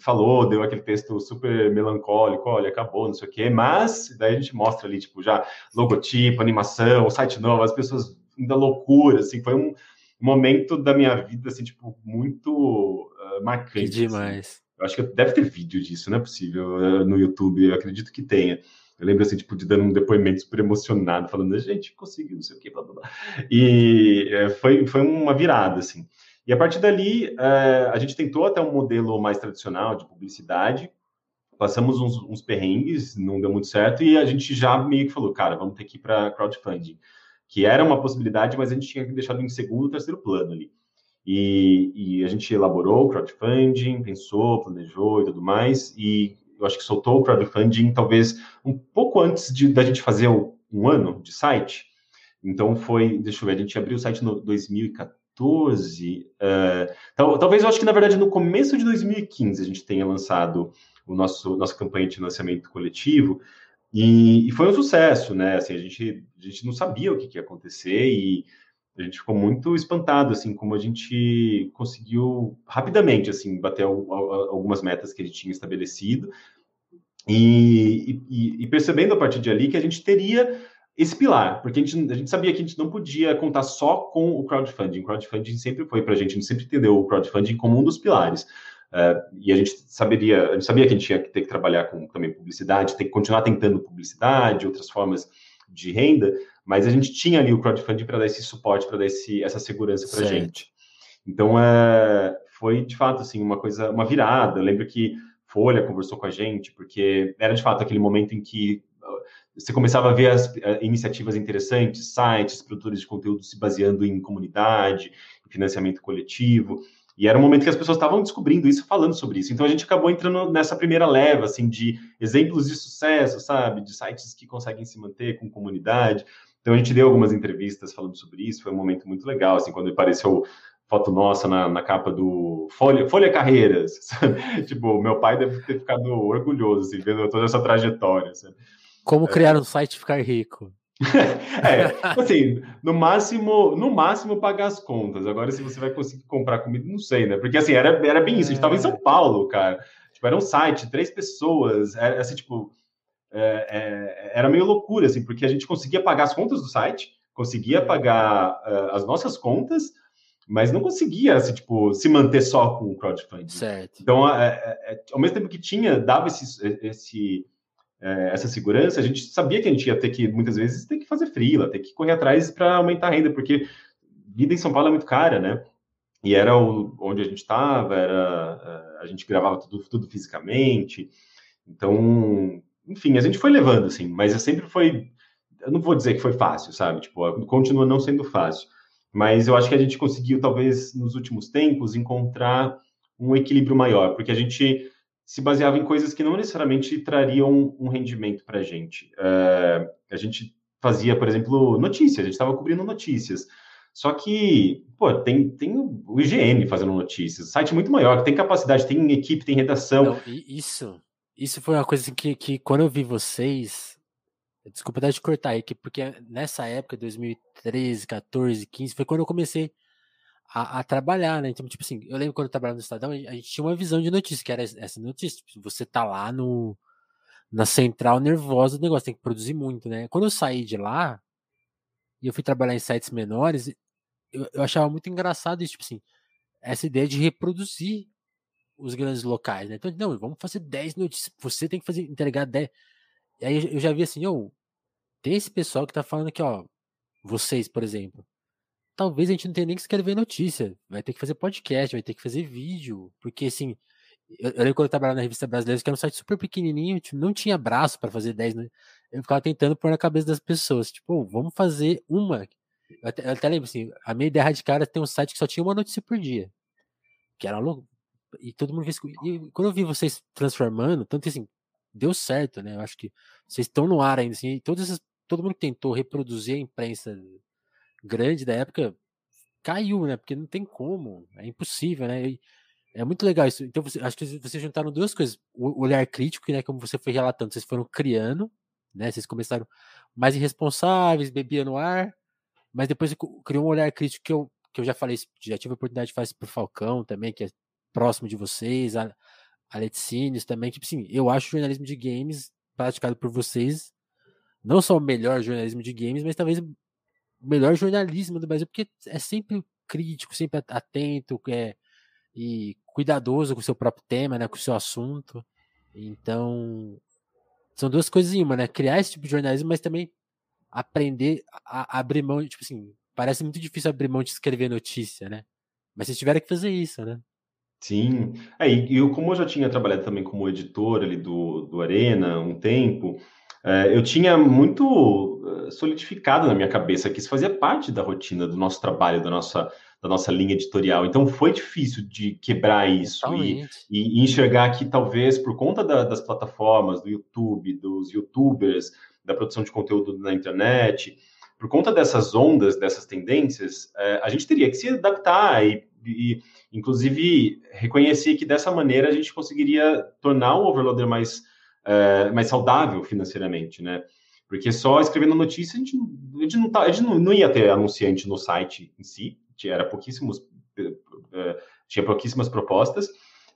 falou, deu aquele texto super melancólico, olha, acabou, não sei o quê, mas daí a gente mostra ali, tipo, já logotipo, animação, site novo, as pessoas ainda loucura, assim, foi um, momento da minha vida, assim, tipo, muito uh, marcante. Que assim. demais. Assim. Eu acho que deve ter vídeo disso, não é possível, uh, no YouTube, eu acredito que tenha. Eu lembro, assim, tipo, de dando um depoimento super emocionado, falando, gente, consegui, não sei o que, blá, blá, blá. E uh, foi, foi uma virada, assim. E a partir dali, a gente tentou até um modelo mais tradicional de publicidade, passamos uns, uns perrengues, não deu muito certo, e a gente já meio que falou, cara, vamos ter que ir para crowdfunding que era uma possibilidade, mas a gente tinha que deixar em segundo, terceiro plano ali. E, e, a gente elaborou o crowdfunding, pensou, planejou e tudo mais, e eu acho que soltou o crowdfunding talvez um pouco antes de, da gente fazer o, um ano de site. Então foi, deixa eu ver, a gente abriu o site no 2014. Uh, tal, talvez eu acho que na verdade no começo de 2015 a gente tenha lançado o nosso nossa campanha de financiamento coletivo, e, e, foi um sucesso, né? Assim, a gente, a gente não sabia o que, que ia acontecer e a gente ficou muito espantado, assim, como a gente conseguiu rapidamente, assim, bater algumas metas que a gente tinha estabelecido e, e, e, percebendo a partir de ali que a gente teria esse pilar, porque a gente, a gente sabia que a gente não podia contar só com o crowdfunding. O crowdfunding sempre foi para a gente, a gente sempre entendeu o crowdfunding como um dos pilares. Uh, e a gente saberia, a gente sabia que a gente tinha que ter que trabalhar com também publicidade, ter que continuar tentando publicidade, outras formas de renda, mas a gente tinha ali o crowdfunding para dar esse suporte, para dar esse, essa segurança para a gente. Então, uh, foi de fato assim uma coisa, uma virada. Eu lembro que Folha conversou com a gente, porque era de fato aquele momento em que você começava a ver as uh, iniciativas interessantes, sites, produtores de conteúdo se baseando em comunidade, em financiamento coletivo. E era um momento que as pessoas estavam descobrindo isso, falando sobre isso. Então a gente acabou entrando nessa primeira leva, assim, de exemplos de sucesso, sabe? De sites que conseguem se manter com comunidade. Então a gente deu algumas entrevistas falando sobre isso. Foi um momento muito legal, assim, quando apareceu foto nossa na, na capa do Folha, Folha Carreiras. Sabe? tipo, meu pai deve ter ficado orgulhoso, assim, vendo toda essa trajetória. Sabe? Como criar um site e ficar rico. é, assim, no máximo, no máximo pagar as contas. Agora, se você vai conseguir comprar comida, não sei, né? Porque assim, era, era bem isso. A gente tava em São Paulo, cara. Tipo, era um site, três pessoas, era assim, tipo, é, é, era meio loucura, assim, porque a gente conseguia pagar as contas do site, conseguia pagar uh, as nossas contas, mas não conseguia, assim, tipo, se manter só com o crowdfunding. Certo. Então, é, é, é, ao mesmo tempo que tinha, dava esse, esse é, essa segurança, a gente sabia que a gente ia ter que, muitas vezes, ter que fazer frila, ter que correr atrás para aumentar a renda, porque vida em São Paulo é muito cara, né? E era o, onde a gente estava, era é, a gente gravava tudo, tudo fisicamente. Então, enfim, a gente foi levando, assim, mas sempre foi. Eu não vou dizer que foi fácil, sabe? Tipo, continua não sendo fácil. Mas eu acho que a gente conseguiu, talvez, nos últimos tempos, encontrar um equilíbrio maior, porque a gente se baseava em coisas que não necessariamente trariam um rendimento para a gente. Uh, a gente fazia, por exemplo, notícias, a gente estava cobrindo notícias. Só que, pô, tem, tem o IGN fazendo notícias, site muito maior, tem capacidade, tem equipe, tem redação. Não, isso, isso foi uma coisa que, que quando eu vi vocês, desculpa dar de cortar aí, porque nessa época, 2013, 14, 15, foi quando eu comecei a, a, trabalhar, né? Então, tipo assim, eu lembro quando eu trabalhava no Estadão, a gente tinha uma visão de notícia, que era essa notícia. Tipo, você tá lá no, na central nervosa do negócio, tem que produzir muito, né? Quando eu saí de lá, e eu fui trabalhar em sites menores, eu, eu achava muito engraçado isso, tipo assim, essa ideia de reproduzir os grandes locais, né? Então, não, vamos fazer 10 notícias, você tem que fazer, entregar 10. E aí eu já vi assim, ô, tem esse pessoal que tá falando aqui, ó, vocês, por exemplo, talvez a gente não tenha nem que escrever notícia, vai ter que fazer podcast, vai ter que fazer vídeo, porque assim, eu, eu lembro quando eu trabalhava na revista brasileira, que era um site super pequenininho, tipo, não tinha braço para fazer 10, né? eu ficava tentando pôr na cabeça das pessoas, tipo, vamos fazer uma. Eu até, eu até lembro assim, a minha ideia de cara é ter um site que só tinha uma notícia por dia, que era louco, e todo mundo fez. E quando eu vi vocês transformando, tanto assim, deu certo, né? Eu acho que vocês estão no ar ainda, assim, esses, todo mundo que tentou reproduzir a imprensa grande da época caiu, né? Porque não tem como, é impossível, né? E é muito legal isso. Então, você, acho que vocês juntaram duas coisas: o olhar crítico, né? Como você foi relatando, vocês foram criando, né? Vocês começaram mais irresponsáveis, bebiam no ar, mas depois criou um olhar crítico que eu, que eu já falei, já tive a oportunidade de fazer pro Falcão também, que é próximo de vocês, a, a também, tipo assim, eu acho o jornalismo de games praticado por vocês não só o melhor jornalismo de games, mas talvez melhor jornalismo do Brasil, porque é sempre crítico, sempre atento, é, e cuidadoso com o seu próprio tema, né, com o seu assunto. Então, são duas coisas em uma, né? Criar esse tipo de jornalismo, mas também aprender a, a abrir mão, tipo assim, parece muito difícil abrir mão de escrever notícia, né? Mas vocês tiveram que fazer isso, né? Sim. É, e eu, como eu já tinha trabalhado também como editor ali do, do Arena um tempo, é, eu tinha muito solidificado na minha cabeça que isso fazia parte da rotina do nosso trabalho, da nossa, da nossa linha editorial. Então foi difícil de quebrar isso e, e, enxergar que talvez por conta da, das plataformas, do YouTube, dos YouTubers, da produção de conteúdo na internet, por conta dessas ondas, dessas tendências, é, a gente teria que se adaptar e, e inclusive reconhecer que dessa maneira a gente conseguiria tornar o overloader mais, é, mais saudável financeiramente, né? Porque só escrevendo notícia a gente, a gente, não, tá, a gente não, não, ia ter anunciante no site em si, era pouquíssimos, é, tinha pouquíssimas propostas,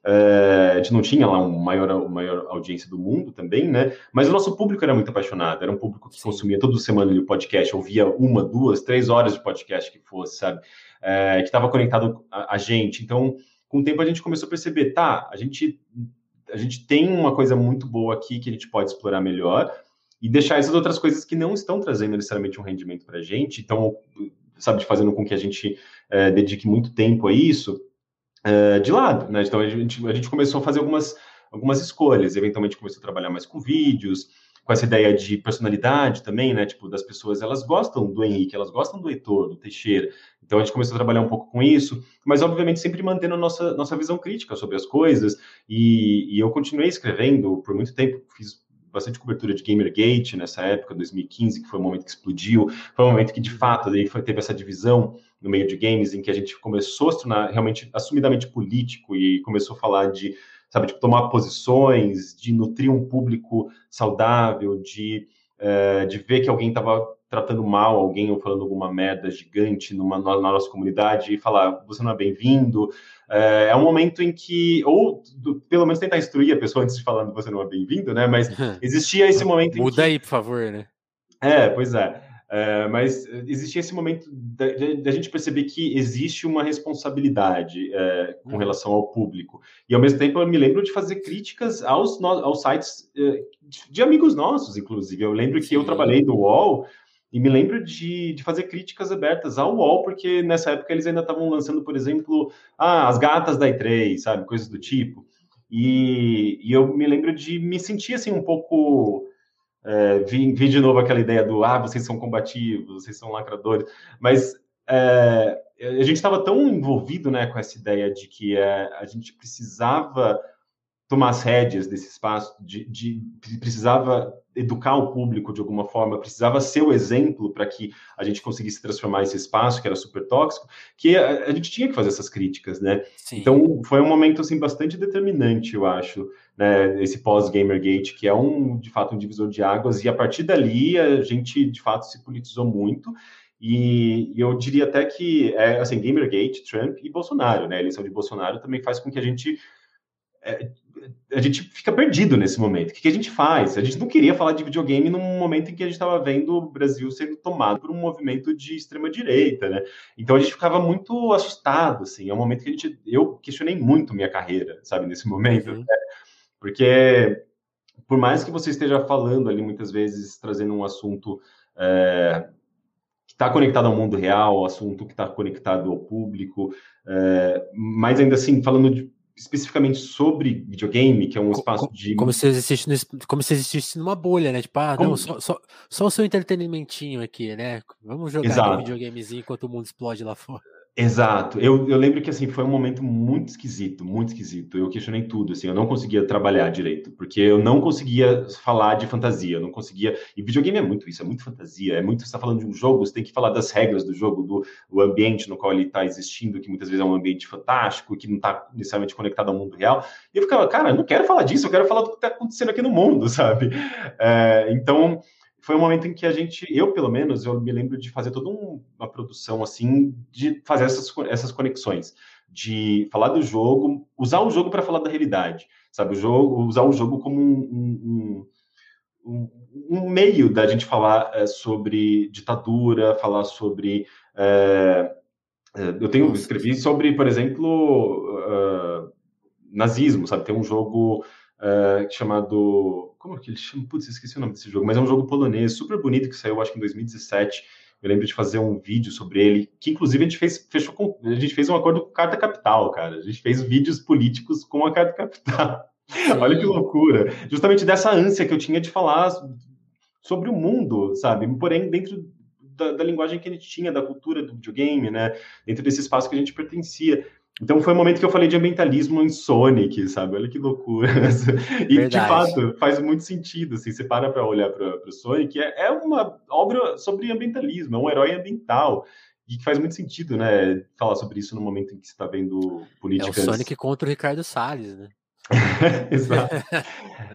é, a gente não tinha lá uma maior, maior audiência do mundo também, né? Mas o nosso público era muito apaixonado, era um público que consumia toda semana o podcast, ouvia uma, duas, três horas de podcast que fosse, sabe? é, que estava conectado a, a, gente. Então, com o tempo a gente começou a perceber, tá, a gente, a gente tem uma coisa muito boa aqui que a gente pode explorar melhor e deixar essas outras coisas que não estão trazendo necessariamente um rendimento para a gente, então, sabe, fazendo com que a gente é, dedique muito tempo a isso, é, de lado, né? Então, a gente, a gente começou a fazer algumas, algumas escolhas, eventualmente começou a trabalhar mais com vídeos, com essa ideia de personalidade também, né? Tipo, das pessoas, elas gostam do Henrique, elas gostam do Heitor, do Teixeira. Então a gente começou a trabalhar um pouco com isso, mas obviamente sempre mantendo a nossa, nossa visão crítica sobre as coisas. E, e eu continuei escrevendo por muito tempo, fiz bastante cobertura de Gamergate nessa época, 2015, que foi o momento que explodiu, foi o momento que de fato daí foi, teve essa divisão no meio de games, em que a gente começou a se tornar realmente assumidamente político e começou a falar de sabe, tipo, tomar posições, de nutrir um público saudável, de, é, de ver que alguém estava tratando mal alguém ou falando alguma merda gigante numa, na, nossa comunidade e falar, você não é bem-vindo. É, é, um momento em que, ou do, pelo menos tentar instruir a pessoa antes de falar você não é bem-vindo, né? Mas existia esse momento Muda em que... aí, por favor, né? É, pois é. É, mas existia esse momento da gente perceber que existe uma responsabilidade é, com uhum. relação ao público. E ao mesmo tempo eu me lembro de fazer críticas aos, aos sites é, de amigos nossos, inclusive. Eu lembro que Sim. eu trabalhei no UOL e me lembro de, de fazer críticas abertas ao UOL, porque nessa época eles ainda estavam lançando, por exemplo, ah, as gatas da E3, sabe? Coisas do tipo. E, e eu me lembro de me sentir assim um pouco é, vi, vi, de novo aquela ideia do ah, vocês são combativos, vocês são lacradores, mas é, a gente estava tão envolvido né, com essa ideia de que é, a gente precisava tomar as rédeas desse espaço, de, de, precisava educar o público de alguma forma, precisava ser o exemplo para que a gente conseguisse transformar esse espaço que era super tóxico, que a, a gente tinha que fazer essas críticas, né? Sim. Então foi um momento assim bastante determinante, eu acho, né? Esse pós Gamergate, que é um de fato um divisor de águas e a partir dali a gente de fato se politizou muito. E, eu diria até que, é, assim, Gamergate, Trump e Bolsonaro, né? A eleição de Bolsonaro também faz com que a gente é, a gente fica perdido nesse momento. O que, que, a gente faz? A gente não queria falar de videogame num momento em que a gente estava vendo o Brasil sendo tomado por um movimento de extrema direita, né? Então a gente ficava muito assustado, assim. É um momento que a gente, eu questionei muito minha carreira, sabe, nesse momento, uhum. né? Porque por mais que você esteja falando ali muitas vezes trazendo um assunto é, que está conectado ao mundo real, assunto que está conectado ao público, é, mas ainda assim falando de especificamente sobre videogame, que é um espaço como, de. Como se existisse, como se existisse numa bolha, né? Tipo, ah, como... não, só, só, só, o seu entretenimentinho aqui, né? Vamos jogar um videogamezinho enquanto o mundo explode lá fora. Exato. Eu, eu lembro que assim foi um momento muito esquisito, muito esquisito. Eu questionei tudo, assim, eu não conseguia trabalhar direito, porque eu não conseguia falar de fantasia, eu não conseguia. E videogame é muito isso, é muito fantasia, é muito você está falando de um jogo, você tem que falar das regras do jogo, do, do ambiente no qual ele está existindo, que muitas vezes é um ambiente fantástico, que não está necessariamente conectado ao mundo real. E eu ficava, cara, eu não quero falar disso, eu quero falar do que está acontecendo aqui no mundo, sabe? É, então foi um momento em que a gente, eu pelo menos, eu me lembro de fazer toda um, uma produção assim, de fazer essas, essas conexões, de falar do jogo, usar o jogo para falar da realidade, sabe? O jogo, usar o jogo como um, um, um, um meio da gente falar é, sobre ditadura, falar sobre. É, eu tenho escrevi sobre, por exemplo, uh, nazismo, sabe? Tem um jogo uh, chamado como que ele chama? Putz, esqueci o nome desse jogo, mas é um jogo polonês super bonito que saiu, acho que em 2017. Eu lembro de fazer um vídeo sobre ele, que inclusive a gente fez, fechou com, a gente fez um acordo com Carta Capital, cara. A gente fez vídeos políticos com a Carta Capital. Olha que loucura. Justamente dessa ânsia que eu tinha de falar sobre o mundo, sabe? Porém, dentro da, da, linguagem que a gente tinha, da cultura do videogame, né? Dentro desse espaço que a gente pertencia. Então foi o um momento que eu falei de ambientalismo em Sonic, sabe? Olha que loucura. E Verdade. de fato faz muito sentido. Assim, você para para olhar para o Sonic, é, é uma obra sobre ambientalismo, é um herói ambiental. E que faz muito sentido, né? Falar sobre isso no momento em que você está vendo políticas. É o Sonic contra o Ricardo Salles, né? Exato.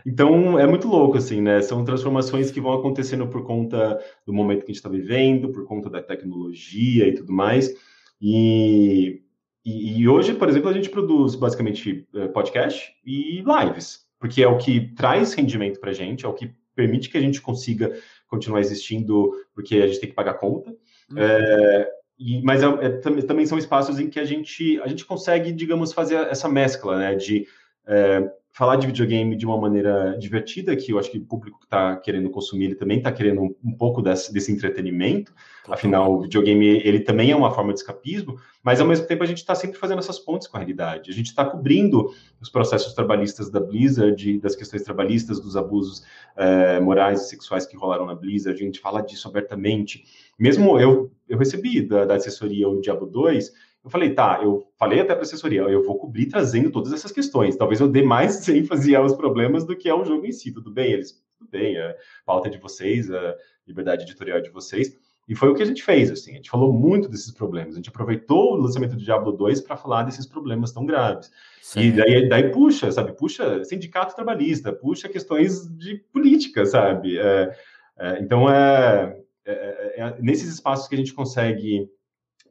Então é muito louco, assim, né? São transformações que vão acontecendo por conta do momento que a gente está vivendo, por conta da tecnologia e tudo mais. E e, e, hoje, por exemplo, a gente produz basicamente eh, podcast e lives, porque é o que traz rendimento para a gente, é o que permite que a gente consiga continuar existindo, porque a gente tem que pagar conta. Uhum. É, e, mas é, é, também são espaços em que a gente, a gente consegue, digamos, fazer essa mescla, né, de é, falar de videogame de uma maneira divertida, que eu acho que o público que está querendo consumir, ele também está querendo um, um, pouco desse, desse entretenimento. Afinal, o videogame, ele também é uma forma de escapismo, mas ao mesmo tempo a gente está sempre fazendo essas pontes com a realidade. A gente está cobrindo os processos trabalhistas da Blizzard, das questões trabalhistas, dos abusos eh, morais e sexuais que rolaram na Blizzard. A gente fala disso abertamente. Mesmo eu, eu recebi da, da assessoria o Diablo 2, eu falei, tá, eu falei até para a assessoria, eu vou cobrir trazendo todas essas questões. Talvez eu dê mais ênfase aos problemas do que ao jogo em si. Tudo bem, eles, tudo bem, a pauta de vocês, a liberdade editorial de vocês. E foi o que a gente fez, assim, a gente falou muito desses problemas. A gente aproveitou o lançamento do Diablo 2 para falar desses problemas tão graves. Sim. E daí, daí puxa, sabe, puxa sindicato trabalhista, puxa questões de política, sabe? É, é, então, é, é, é, é nesses espaços que a gente consegue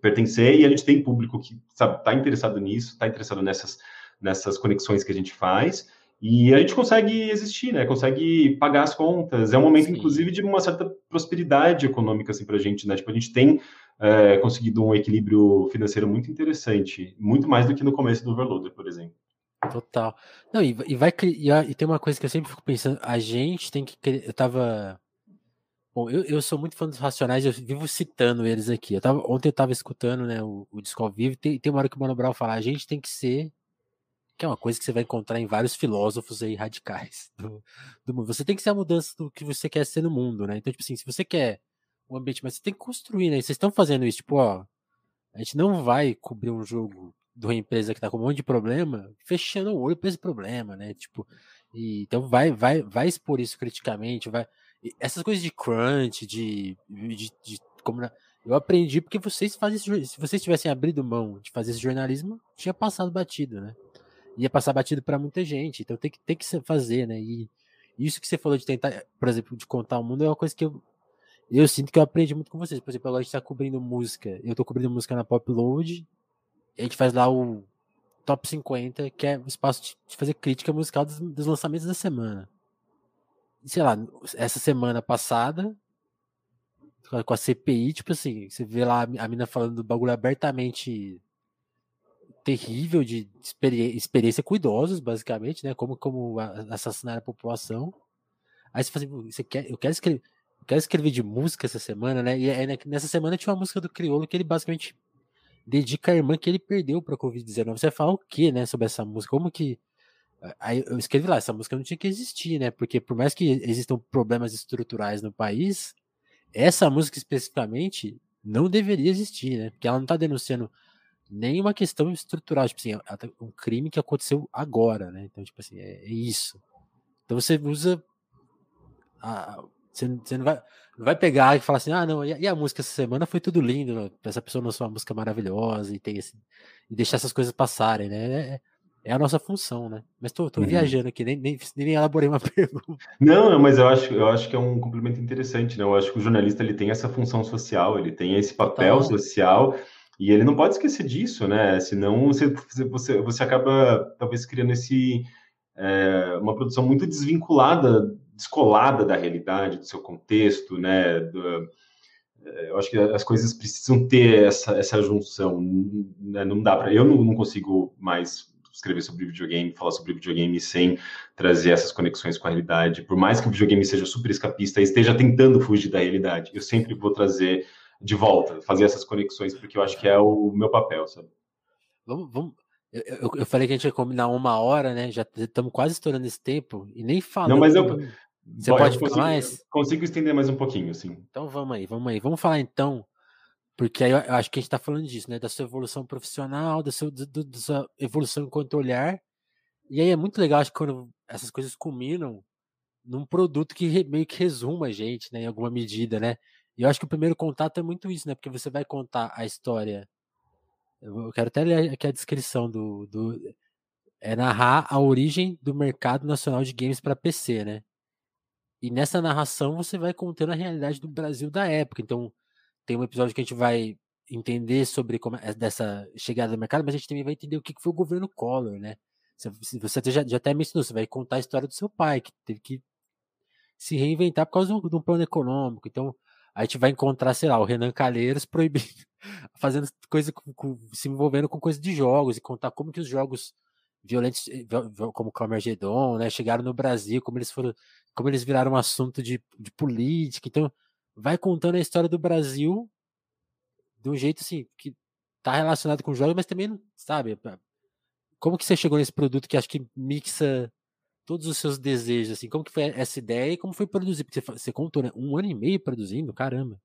pertencer e a gente tem público que sabe está interessado nisso, está interessado nessas nessas conexões que a gente faz e a gente consegue existir, né? Consegue pagar as contas. É um momento, Sim. inclusive, de uma certa prosperidade econômica assim para a gente, né? Tipo, a gente tem é, conseguido um equilíbrio financeiro muito interessante, muito mais do que no começo do Overloader, por exemplo. Total. Não, e, e vai e, e tem uma coisa que eu sempre fico pensando, a gente tem que eu tava Bom, eu, eu sou muito fã dos Racionais, eu vivo citando eles aqui. Eu tava, ontem eu tava escutando né, o, o disco ao vivo, tem, tem uma hora que o Mano Brown fala, a gente tem que ser, que é uma coisa que você vai encontrar em vários filósofos aí radicais do, do mundo. Você tem que ser a mudança do que você quer ser no mundo, né? Então, tipo assim, se você quer um ambiente, mas você tem que construir, né? E vocês estão fazendo isso, tipo, ó, a gente não vai cobrir um jogo de uma empresa que tá com um monte de problema, fechando o olho para esse problema, né? Tipo, e, então vai, vai, vai expor isso criticamente, vai. Essas coisas de crunch, de, de, de como eu aprendi porque vocês fazem se vocês tivessem abrido mão de fazer esse jornalismo, tinha passado batido, né? Ia passar batido para muita gente, então tem que tem que fazer, né? E isso que você falou de tentar, por exemplo, de contar o mundo é uma coisa que eu eu sinto que eu aprendi muito com vocês. Por exemplo, agora a gente tá cobrindo música. Eu tô cobrindo música na Popload. A gente faz lá o Top 50, que é o espaço de fazer crítica musical dos, dos lançamentos da semana. Sei lá, essa semana passada, com a CPI, tipo assim, você vê lá a mina falando do bagulho abertamente terrível de experiência, com idosos, basicamente, né? Como, como assassinar a população. Aí você fala assim, você quer, eu quero escrever, quero escrever de música essa semana, né? E aí, nessa semana tinha uma música do Criolo que ele basicamente dedica a irmã que ele perdeu para Covid-19. Você fala o que, né, sobre essa música? Como que. Aí eu escrevi lá, essa música não tinha que existir, né? Porque por mais que existam problemas estruturais no país, essa música especificamente não deveria existir, né? Porque ela não tá denunciando nenhuma questão estrutural, tipo assim, tá, um crime que aconteceu agora, né? Então, tipo assim, é, é isso. Então você usa a, você, você não, vai, não vai pegar e falar assim, ah, não, e a, música essa semana foi tudo lindo, essa pessoa lançou uma música maravilhosa e tem esse, e deixar essas coisas passarem, né? É, é a nossa função, né? Mas tô, tô uhum. viajando aqui, nem, nem, nem elaborei uma pergunta. Não, mas eu acho, eu acho que é um complemento interessante, né? Eu acho que o jornalista ele tem essa função social, ele tem esse papel Total. social e ele não pode esquecer disso, né? Senão você, você, você acaba talvez criando esse é, uma produção muito desvinculada descolada da realidade, do seu contexto, né? Do, eh, eu acho que as coisas precisam ter essa, essa junção. Né? Não dá para. Eu não, não, consigo mais escrever sobre videogame, falar sobre videogame sem trazer essas conexões com a realidade. Por mais que o videogame seja super escapista e esteja tentando fugir da realidade, eu sempre vou trazer de volta, fazer essas conexões, porque eu acho que é o meu papel, sabe? Vamos, vamos, eu, eu, eu, falei que a gente ia combinar uma hora, né? Já estamos quase estourando esse tempo e nem falando. Não, mas eu, você pode consigo, mais? Consigo estender mais um pouquinho, sim. Então vamos aí, vamos aí. Vamos falar então, porque aí eu, acho que a gente está falando disso, né? Da sua evolução profissional, da sua, do, da sua evolução enquanto olhar. E aí é muito legal, acho que quando essas coisas culminam num produto que meio que resuma a gente, né? Em alguma medida, né? E eu acho que o primeiro contato é muito isso, né? Porque você vai contar a história. Eu quero até ler aqui a descrição do, do é narrar a origem do mercado nacional de games para PC, né? E nessa narração você vai contando a realidade do Brasil da época. Então, tem um episódio que a gente vai entender sobre como é dessa chegada do mercado, mas a gente também vai entender o que foi o governo Collor, né? Você já, já até mencionou, você vai contar a história do seu pai, que teve que se reinventar por causa de um plano econômico. Então, a gente vai encontrar, sei lá, o Renan Calheiros proibindo, fazendo coisa, com, se envolvendo com coisa de jogos e contar como que os jogos violentos, eh, como o Carmageddon, né, chegaram no Brasil, como eles foram como eles viraram um assunto de, de política. Então, vai contando a história do Brasil de um jeito assim, que tá relacionado com jogos, mas também, sabe, como que você chegou nesse produto que acho que mixa todos os seus desejos, assim, como que foi essa ideia e como foi produzir? Porque você, você contou, né? Um ano e meio produzindo, caramba.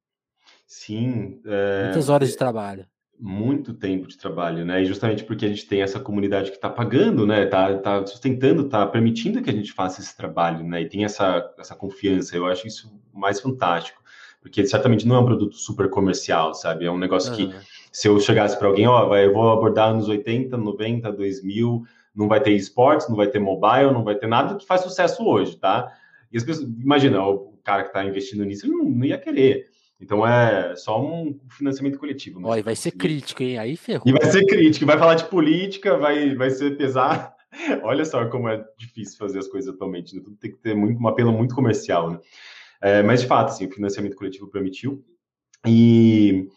Sim. É... Muitas horas de trabalho muito tempo de trabalho, né? E justamente porque a gente tem essa comunidade que está pagando, né? Tá, tá sustentando, tá permitindo que a gente faça esse trabalho, né? E tem essa, essa confiança. Eu acho isso mais fantástico, porque certamente não é um produto super comercial, sabe? É um negócio que se eu chegasse para alguém, ó, vai, eu vou abordar anos 80, 90, 2000, não vai ter esportes, não vai ter mobile, não vai ter nada que faz sucesso hoje, tá? E as pessoas, imagina, o cara que está investindo nisso, ele não, não ia querer. Então é só um financiamento coletivo. Olha, vai ser crítico, hein? Aí ferrou. E vai ser crítico, vai falar de política, vai, vai ser pesar. Olha só como é difícil fazer as coisas atualmente, né? Tudo tem que ter muito, um apelo muito comercial, né? É, mas de fato, assim, o financiamento coletivo permitiu. E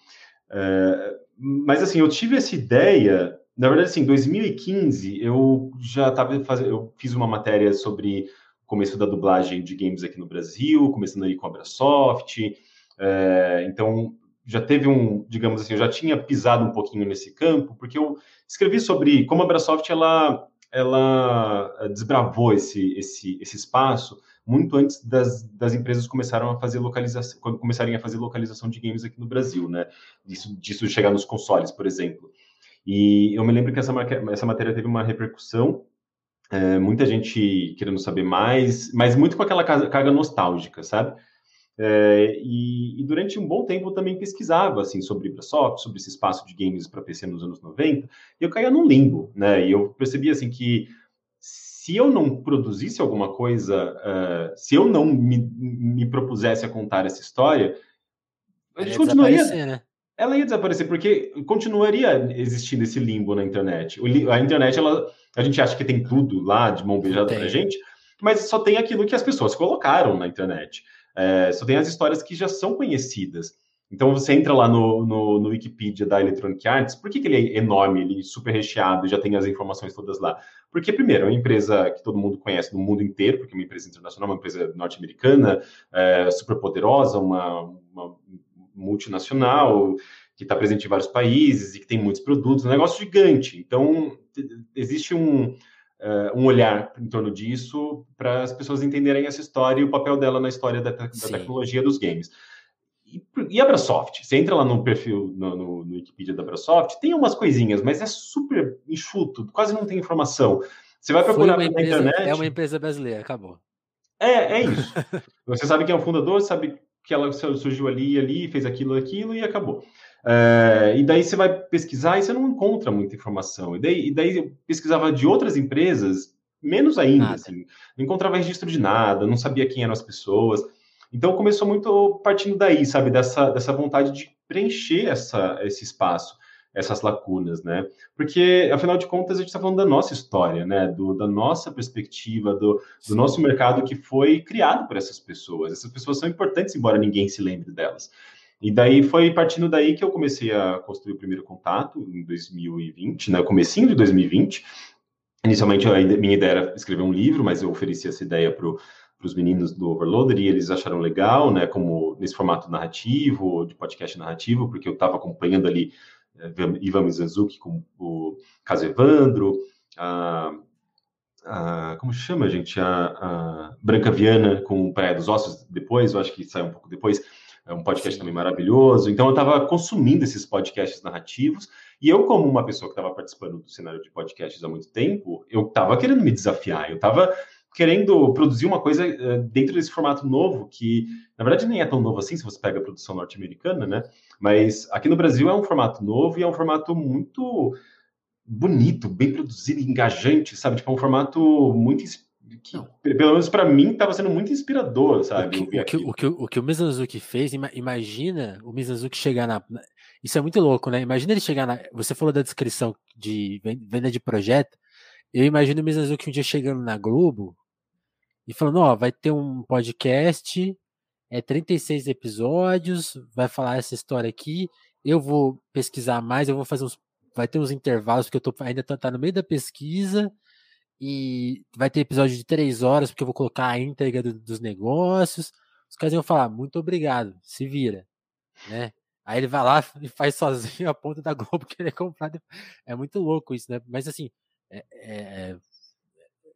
é, mas assim, eu tive essa ideia, na verdade, assim, em 2015 eu já estava fazendo, eu fiz uma matéria sobre o começo da dublagem de games aqui no Brasil, começando aí com a Abrasoft, é, então, já teve um, digamos assim, eu já tinha pisado um pouquinho nesse campo, porque eu escrevi sobre como a Microsoft ela, ela eh, desbravou esse, esse, esse espaço muito antes das, das empresas começaram a fazer localização, começarem a fazer localização de games aqui no Brasil, né? Disso, disso chegar nos consoles, por exemplo. E eu me lembro que essa, essa matéria teve uma repercussão, é, muita gente querendo saber mais, mas muito com aquela carga nostálgica, sabe? É, e, e, durante um bom tempo eu também pesquisava assim sobre Microsoft, sobre esse espaço de games para PC nos anos 90, e eu caía num limbo, né? E eu percebia assim que se eu não produzisse alguma coisa, uh, se eu não me, me, propusesse a contar essa história, a gente continuaria. Né? Ela ia desaparecer, porque continuaria existindo esse limbo na internet. A internet, ela, a gente acha que tem tudo lá de mão beijada pra gente, mas só tem aquilo que as pessoas colocaram na internet. É, só tem as histórias que já são conhecidas. Então você entra lá no, no, no Wikipedia da Electronic Arts, por que, que, ele é enorme, ele é super recheado, já tem as informações todas lá? Porque, primeiro, é uma empresa que todo mundo conhece no mundo inteiro, porque é uma empresa internacional, uma empresa norte-americana, é, super poderosa, uma, uma multinacional, que está presente em vários países e que tem muitos produtos, um negócio gigante. Então, existe um, um olhar em torno disso para as pessoas entenderem essa história e o papel dela na história da, da tecnologia dos games. E, e a Brasoft, você entra lá no perfil, no, no, no Wikipedia da Brasoft, tem umas coisinhas, mas é super enxuto, quase não tem informação. Você vai procurar na empresa, internet. É uma empresa brasileira, acabou. É, é isso. você sabe quem é o fundador, sabe que ela surgiu ali e ali, fez aquilo, aquilo e acabou. É, e daí você vai pesquisar e você não encontra muita informação. E daí, e daí eu pesquisava de outras empresas, menos ainda, assim. Não encontrava registro de nada, não sabia quem eram as pessoas. Então começou muito partindo daí, sabe, dessa, dessa vontade de preencher essa, esse espaço, essas lacunas, né? Porque, afinal de contas, a gente está falando da nossa história, né? Do, da nossa perspectiva, do, do nosso mercado que foi criado por essas pessoas. Essas pessoas são importantes, embora ninguém se lembre delas. E daí foi partindo daí que eu comecei a construir o primeiro contato em 2020, né? Comecinho de 2020. Inicialmente, a minha ideia era escrever um livro, mas eu ofereci essa ideia para os meninos do Overloader e eles acharam legal, né? Como nesse formato narrativo, de podcast narrativo, porque eu estava acompanhando ali é, Ivan Mizanzuki com o caso Evandro, a, a, como chama, gente? A, a Branca Viana com Praia dos Ossos depois, eu acho que saiu um pouco depois é um podcast também maravilhoso. Então, eu estava consumindo esses podcasts narrativos, e eu, como uma pessoa que estava participando do cenário de podcasts há muito tempo, eu estava querendo me desafiar, eu estava querendo produzir uma coisa uh, dentro desse formato novo, que na verdade nem é tão novo assim, se você pega a produção norte-americana, né? Mas aqui no Brasil é um formato novo e é um formato muito bonito, bem produzido, engajante, sabe? Tipo, é um formato muito que, pelo menos para mim, estava sendo muito inspirador, sabe? O que o, que, o, que, o, que o Mizanzuki fez, imagina o Mizanzuki chegar na. Isso é muito louco, né? Imagina ele chegar na. Você falou da descrição de venda de projeto. Eu imagino o Mizanzuki um dia chegando na Globo e falando: Ó, vai ter um podcast, é 36 episódios, vai falar essa história aqui. Eu vou pesquisar mais, eu vou fazer uns. Vai ter uns intervalos, porque eu tô, ainda tá no meio da pesquisa e vai ter episódio de três horas, porque eu vou colocar a íntegra do, dos negócios. Os caras iam falar, muito obrigado, se vira, né? Aí ele vai lá e faz sozinho a ponta da Globo que ele é comprado. É muito louco isso, né? Mas assim, é, é,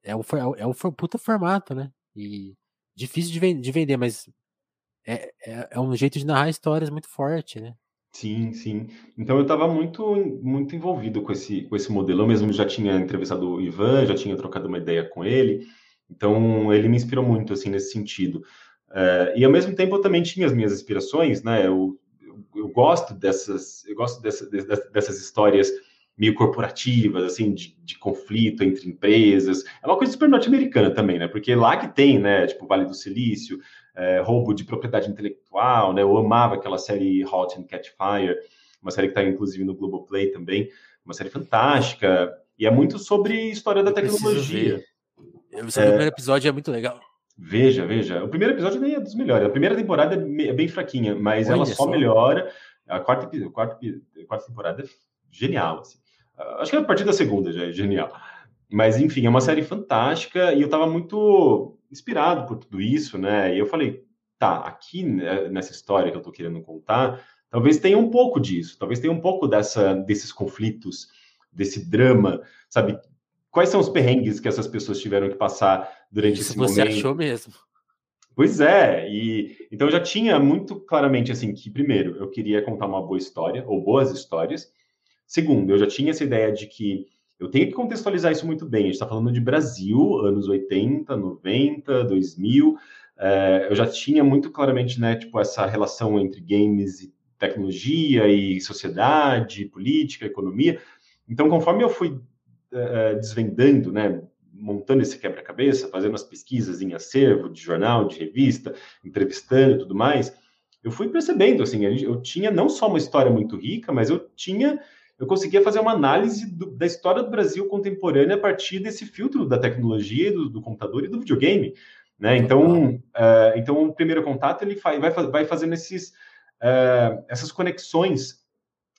é, o, é o é puta formato, né? E difícil de, de vender, mas é, é, é um jeito de narrar histórias muito forte, né? Sim, sim. Então eu estava muito, muito envolvido com esse, com esse modelo. Eu mesmo já tinha entrevistado o Ivan, já tinha trocado uma ideia com ele. Então ele me inspirou muito assim nesse sentido. Uh, e ao mesmo tempo eu também tinha as minhas inspirações, né? Eu, eu, eu gosto dessas, eu gosto dessa, dessas histórias meio corporativas, assim, de, de, conflito entre empresas. É uma coisa super norte-americana também, né? Porque lá que tem, né? Tipo, Vale do Silício, é, roubo de propriedade intelectual, né? Eu amava aquela série Hot and Catch Fire, uma série que está inclusive no Globoplay também, uma série fantástica, e é muito sobre história da tecnologia. Eu, o é, primeiro episódio é muito legal. Veja, veja. O primeiro episódio nem é dos melhores. A primeira temporada é, é bem fraquinha, mas Olha ela só, só, melhora. A quarta, a quarta, a quarta temporada é genial. Assim. Acho que a partir da segunda já é genial. Mas, enfim, é uma série fantástica e eu estava muito inspirado por tudo isso, né? E eu falei, tá, aqui né, nessa história que eu estou querendo contar, talvez tenha um pouco disso, talvez tenha um pouco dessa, desses conflitos, desse drama, sabe? Quais são os perrengues que essas pessoas tiveram que passar durante isso esse você momento? Você achou mesmo? Pois é, e então eu já tinha muito claramente assim que primeiro eu queria contar uma boa história ou boas histórias, Segundo, eu já tinha essa ideia de que eu tenho que contextualizar isso muito bem. A gente está falando de Brasil, anos 80, 90, 2000. É, eu já tinha muito claramente, né, tipo, essa relação entre games e tecnologia e sociedade, política, economia. Então, conforme eu fui é, desvendando, né, montando esse quebra-cabeça, fazendo as pesquisas em acervo de jornal, de revista, entrevistando e tudo mais, eu fui percebendo, assim, eu tinha não só uma história muito rica, mas eu tinha eu conseguia fazer uma análise do, da história do Brasil contemporânea a partir desse filtro da tecnologia, do, do computador e do videogame. Né? Então, uh, então, o primeiro contato ele vai, vai fazendo esses, uh, essas conexões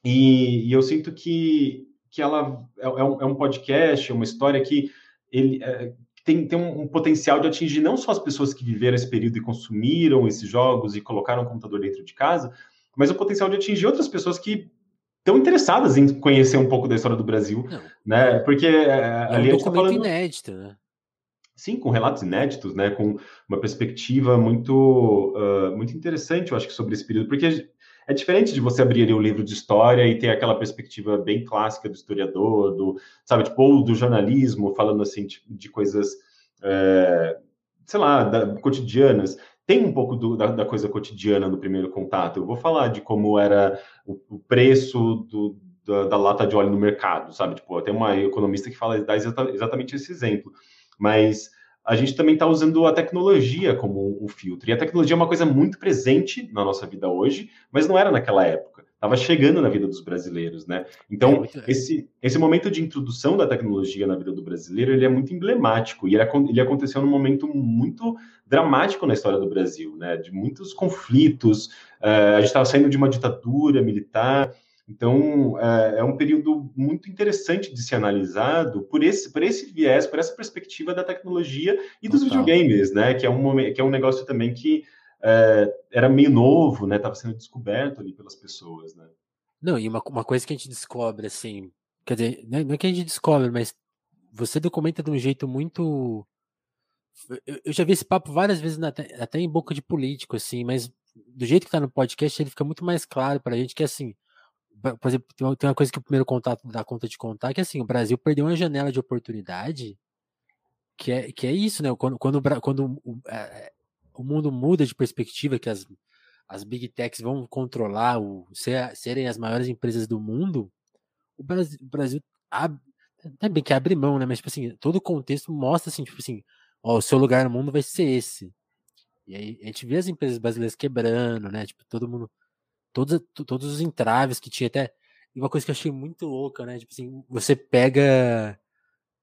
e, e, eu sinto que, que ela é, é, um, é um podcast, é uma história que ele uh, tem, tem um, um, potencial de atingir não só as pessoas que viveram esse período e consumiram esses jogos e colocaram o computador dentro de casa, mas o potencial de atingir outras pessoas que estão interessadas em conhecer um pouco da história do Brasil, Não. né? Porque é, é ali um a gente tá falando inédito, né? Sim, com relatos inéditos, né? Com uma perspectiva muito, uh, muito interessante, eu acho que sobre esse período, porque é diferente de você abrir um livro de história e ter aquela perspectiva bem clássica do historiador, do, sabe, tipo, ou do jornalismo, falando assim de, de coisas, é, sei lá, da, cotidianas tem um pouco do, da, da, coisa cotidiana no primeiro contato. Eu vou falar de como era o, o preço do, da, da, lata de óleo no mercado, sabe? Tipo, tem uma economista que fala dá exatamente esse exemplo. Mas a gente também está usando a tecnologia como um filtro. E a tecnologia é uma coisa muito presente na nossa vida hoje, mas não era naquela época. Estava chegando na vida dos brasileiros, né? Então, é esse, esse momento de introdução da tecnologia na vida do brasileiro, ele é muito emblemático. E ele, ele aconteceu num momento muito dramático na história do Brasil, né? De muitos conflitos. Uh, a gente estava saindo de uma ditadura militar. Então, é, é um período muito interessante de ser analisado por esse, por esse viés, por essa perspectiva da tecnologia e dos Total. videogames, né? Que é um, que é um negócio também que é, era meio novo, né? Estava sendo descoberto ali pelas pessoas, né? Não, e uma, uma coisa que a gente descobre, assim, quer dizer, não é, é que a gente descobre, mas você documenta de um jeito muito. Eu, já vi esse papo várias vezes, na, até em boca de político, assim, mas do jeito que tá no podcast, ele fica muito mais claro pra gente que, assim, por exemplo, tem uma coisa que o primeiro contato dá conta de contar, que assim, o Brasil perdeu uma janela de oportunidade, que é, que é isso, né? Quando, quando, quando é, o mundo muda de perspectiva, que as, as big techs vão controlar, o, ser, serem as maiores empresas do mundo, o Brasil, o Brasil abre, é bem que abre mão, né? Mas, tipo assim, todo o contexto mostra, assim, tipo assim, ó, o seu lugar no mundo vai ser esse. E aí a gente vê as empresas brasileiras quebrando, né? Tipo, todo mundo todos, todos os entraves que tinha até. E uma coisa que eu achei muito louca, né? Tipo assim, você pega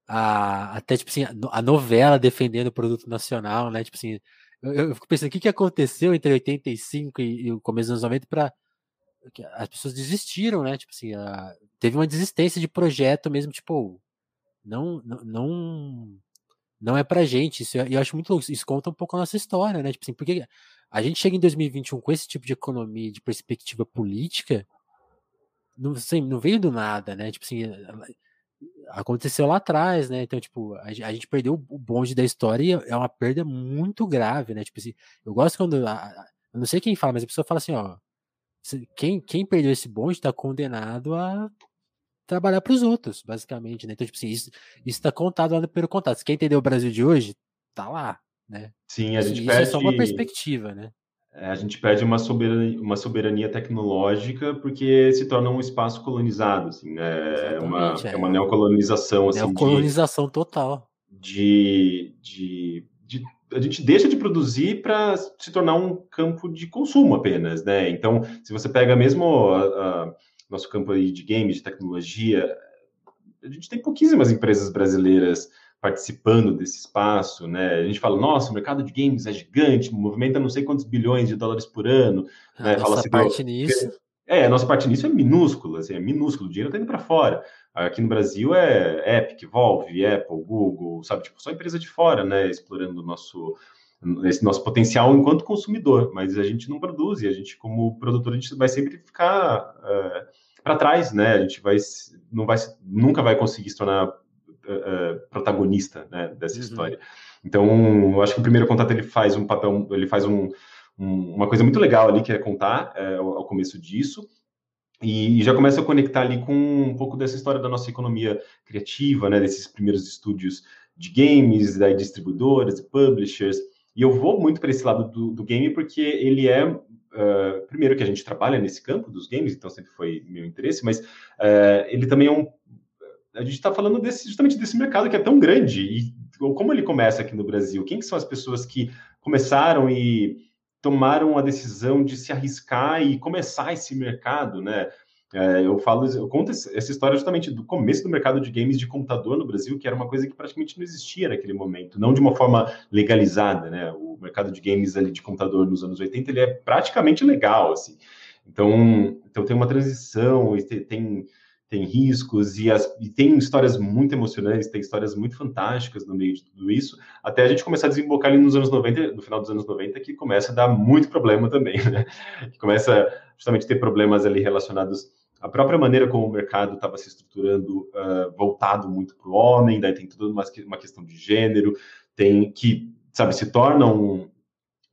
a, até, tipo assim, a novela defendendo o produto nacional, né? Tipo assim, eu, fico pensando o que, que aconteceu entre 85 e, e o começo dos anos 90 para as pessoas desistiram, né? Tipo assim, a, teve uma desistência de projeto mesmo, tipo, não, não, não, é pra gente. Isso, eu acho muito louco. Isso conta um pouco a nossa história, né? Tipo assim, porque a gente chega em 2021 com esse tipo de economia, de perspectiva política, não, assim, não veio do nada, né? Tipo assim, aconteceu lá atrás, né? Então, tipo, a, a, gente perdeu o bonde da história e é uma perda muito grave, né? Tipo assim, eu gosto quando. A, a, eu não sei quem fala, mas a pessoa fala assim, ó. Quem, quem perdeu esse bonde está condenado a trabalhar para os outros, basicamente, né? Então, tipo assim, isso está contado lá no primeiro contato. Se quem entendeu o Brasil de hoje, tá lá né? Sim, a gente isso, perde... É só uma perspectiva, né? É, a gente perde uma soberania, uma soberania tecnológica porque se torna um espaço colonizado, assim, né? É uma, é. é uma neocolonização, assim. Neocolonização de, total. De, de, de, a gente deixa de produzir para se tornar um campo de consumo apenas, né? Então, se você pega mesmo a, a, nosso campo aí de games, de tecnologia, a gente tem pouquíssimas empresas brasileiras participando desse espaço, né? A gente fala, nossa, o mercado de games é gigante, movimenta não sei quantos bilhões de dólares por ano. A né? nossa assim, parte nisso... É, a nossa parte nisso é minúscula, assim, é minúsculo, o dinheiro está indo para fora. Aqui no Brasil é Epic, Valve, Apple, Google, sabe? Tipo, só empresa de fora, né? Explorando o nosso, esse nosso potencial enquanto consumidor, mas a gente não produz e a gente, como produtor, a gente vai sempre ficar é, para trás, né? A gente vai, não vai, nunca vai conseguir se tornar uh, protagonista né, dessa uhum. história. Então, eu acho que o primeiro contato ele faz um papel, ele faz um, um, uma coisa muito legal ali que é contar é, ao, ao, começo disso. e, já começa a conectar ali com um pouco dessa história da nossa economia criativa, né, desses primeiros estúdios de games, da distribuidoras, publishers, e eu vou muito para esse lado do, do, game porque ele é, uh, primeiro que a gente trabalha nesse campo dos games, então sempre foi meu interesse, mas uh, ele também é um, a gente está falando desse, justamente desse mercado que é tão grande, e como ele começa aqui no Brasil, quem que são as pessoas que começaram e tomaram a decisão de se arriscar e começar esse mercado, né? É, eu falo, eu conto essa história justamente do começo do mercado de games de computador no Brasil, que era uma coisa que praticamente não existia naquele momento, não de uma forma legalizada, né? O mercado de games ali de computador nos anos 80 ele é praticamente legal, assim. Então, então tem uma transição e tem tem riscos e, as, e, tem histórias muito emocionantes, tem histórias muito fantásticas no meio de tudo isso, até a gente começar a desembocar ali nos anos 90, no final dos anos 90, que começa a dar muito problema também, né? Que começa justamente a ter problemas ali relacionados à própria maneira como o mercado estava se estruturando, uh, voltado muito para o homem, daí tem toda uma, uma questão de gênero, tem que, sabe, se torna um,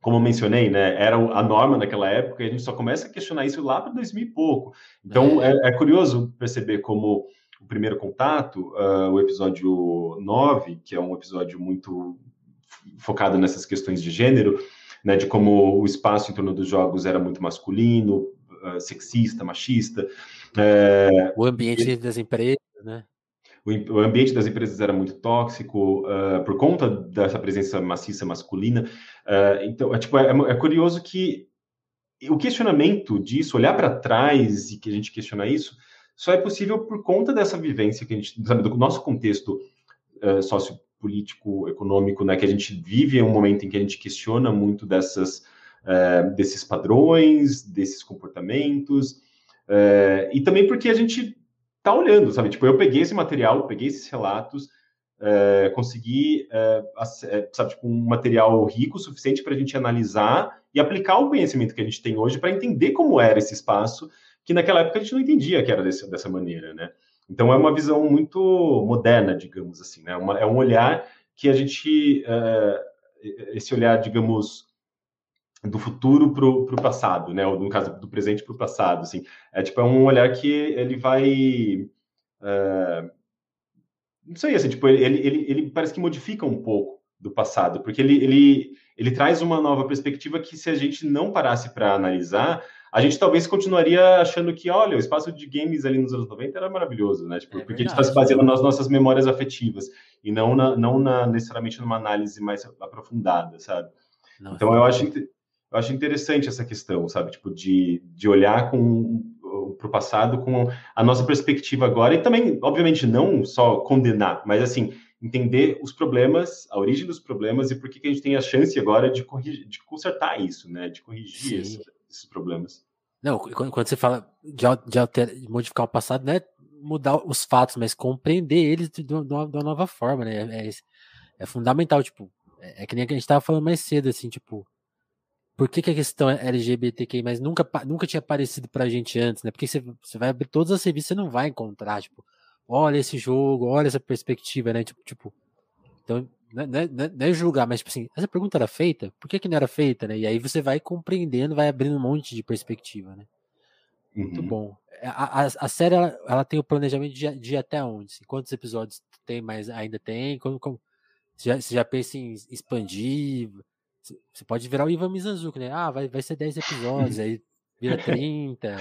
como eu mencionei, né, era a norma naquela época e a gente só começa a questionar isso lá para 2000 e pouco. Então, é. É, é, curioso perceber como o primeiro contato, uh, o episódio 9, que é um episódio muito focado nessas questões de gênero, né, de como o espaço em torno dos jogos era muito masculino, uh, sexista, machista. É, o ambiente das empresas, né? O, ambiente das empresas era muito tóxico uh, por conta dessa presença maciça masculina. Uh, então, é, tipo, é, é, curioso que o questionamento disso, olhar para trás e que a gente questiona isso, só é possível por conta dessa vivência que a gente, sabe, do nosso contexto uh, sociopolítico, econômico, né, que a gente vive em um momento em que a gente questiona muito dessas, desses padrões, desses comportamentos, e também porque a gente tá olhando, sabe? Tipo, eu peguei esse material, peguei esses relatos, é, consegui, é, é sabe, tipo, um material rico o suficiente para a gente analisar e aplicar o conhecimento que a gente tem hoje para entender como era esse espaço, que naquela época a gente não entendia que era desse, dessa maneira, né? Então é uma visão muito moderna, digamos assim, né? Uma, é um olhar que a gente, é, esse olhar, digamos, do futuro para o passado, né? Ou no caso do presente para o passado, assim. É tipo é um olhar que ele vai, uh, não sei, assim, tipo ele, ele, ele parece que modifica um pouco do passado, porque ele, ele, ele traz uma nova perspectiva que se a gente não parasse para analisar, a gente talvez continuaria achando que, olha, o espaço de games ali nos anos 90 era maravilhoso, né? Tipo, é porque a gente está se baseando nas nossas memórias afetivas e não, na, não na, necessariamente numa análise mais aprofundada, sabe? Não, então, eu acho, eu acho interessante essa questão, sabe? Tipo, de, de olhar com para o passado com a nossa perspectiva agora e também, obviamente, não só condenar, mas assim entender os problemas, a origem dos problemas e por que, que a gente tem a chance agora de corrigir, de consertar isso, né? De corrigir esse, esses problemas. Não, quando, quando você fala de, de, alter, de, modificar o passado, não é mudar os fatos, mas compreender eles de, de, uma, de uma, nova forma, né? É, é fundamental, tipo, é, é, que nem a gente estava falando mais cedo, assim, tipo, por que, que a questão é LGBTQI, mas nunca, nunca tinha aparecido pra gente antes, né? Porque você, você vai abrir todas as revistas, você não vai encontrar, tipo, olha esse jogo, olha essa perspectiva, né? Tipo, tipo então, não é, não, é, não é, julgar, mas tipo assim, essa pergunta era feita, por que, que não era feita, né? E aí você vai compreendendo, vai abrindo um monte de perspectiva, né? Muito uhum. bom. A, a, a, série, ela, ela, tem o planejamento de, de até onde? Assim, quantos episódios tem, mas ainda tem? Como, como, você, já, você já pensa em expandir? Você pode virar o Ivan Mizanzuki, né? Ah, vai, vai ser 10 episódios, aí vira 30.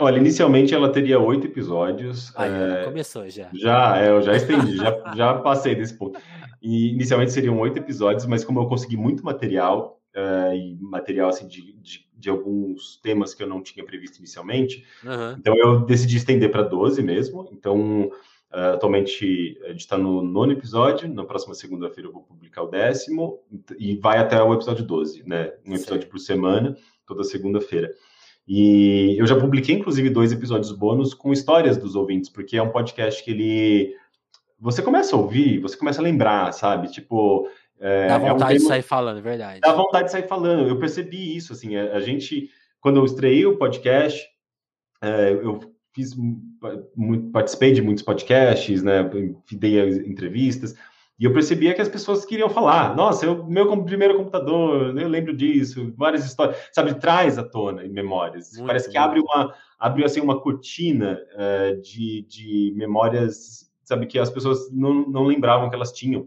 Olha, inicialmente ela teria oito episódios. Aí, é... Começou já. Já, é, eu já estendi, já, já passei desse ponto. E inicialmente seriam oito episódios, mas como eu consegui muito material, é, e material assim, de, de, de, alguns temas que eu não tinha previsto inicialmente, uhum. então eu decidi estender para 12 mesmo. Então Uh, atualmente a gente está no nono episódio, na próxima segunda-feira eu vou publicar o décimo, e vai até o episódio 12, né? Um episódio Sim. por semana, toda segunda-feira. E eu já publiquei, inclusive, dois episódios bônus com histórias dos ouvintes, porque é um podcast que ele. Você começa a ouvir, você começa a lembrar, sabe? Tipo. É, dá vontade é um tema... de sair falando, é verdade. Dá vontade de sair falando. Eu percebi isso, assim, a, a gente, quando eu estreiei o podcast, é, eu fiz muito, participei de muitos podcasts, né, dei entrevistas, E eu percebia que as pessoas queriam falar, nossa, eu, meu primeiro computador, eu lembro disso, várias histórias, sabe, traz à tona em memórias. Muito Parece que abre uma, abre assim uma cortina uh, de, de memórias, sabe, que as pessoas não, não lembravam que elas tinham.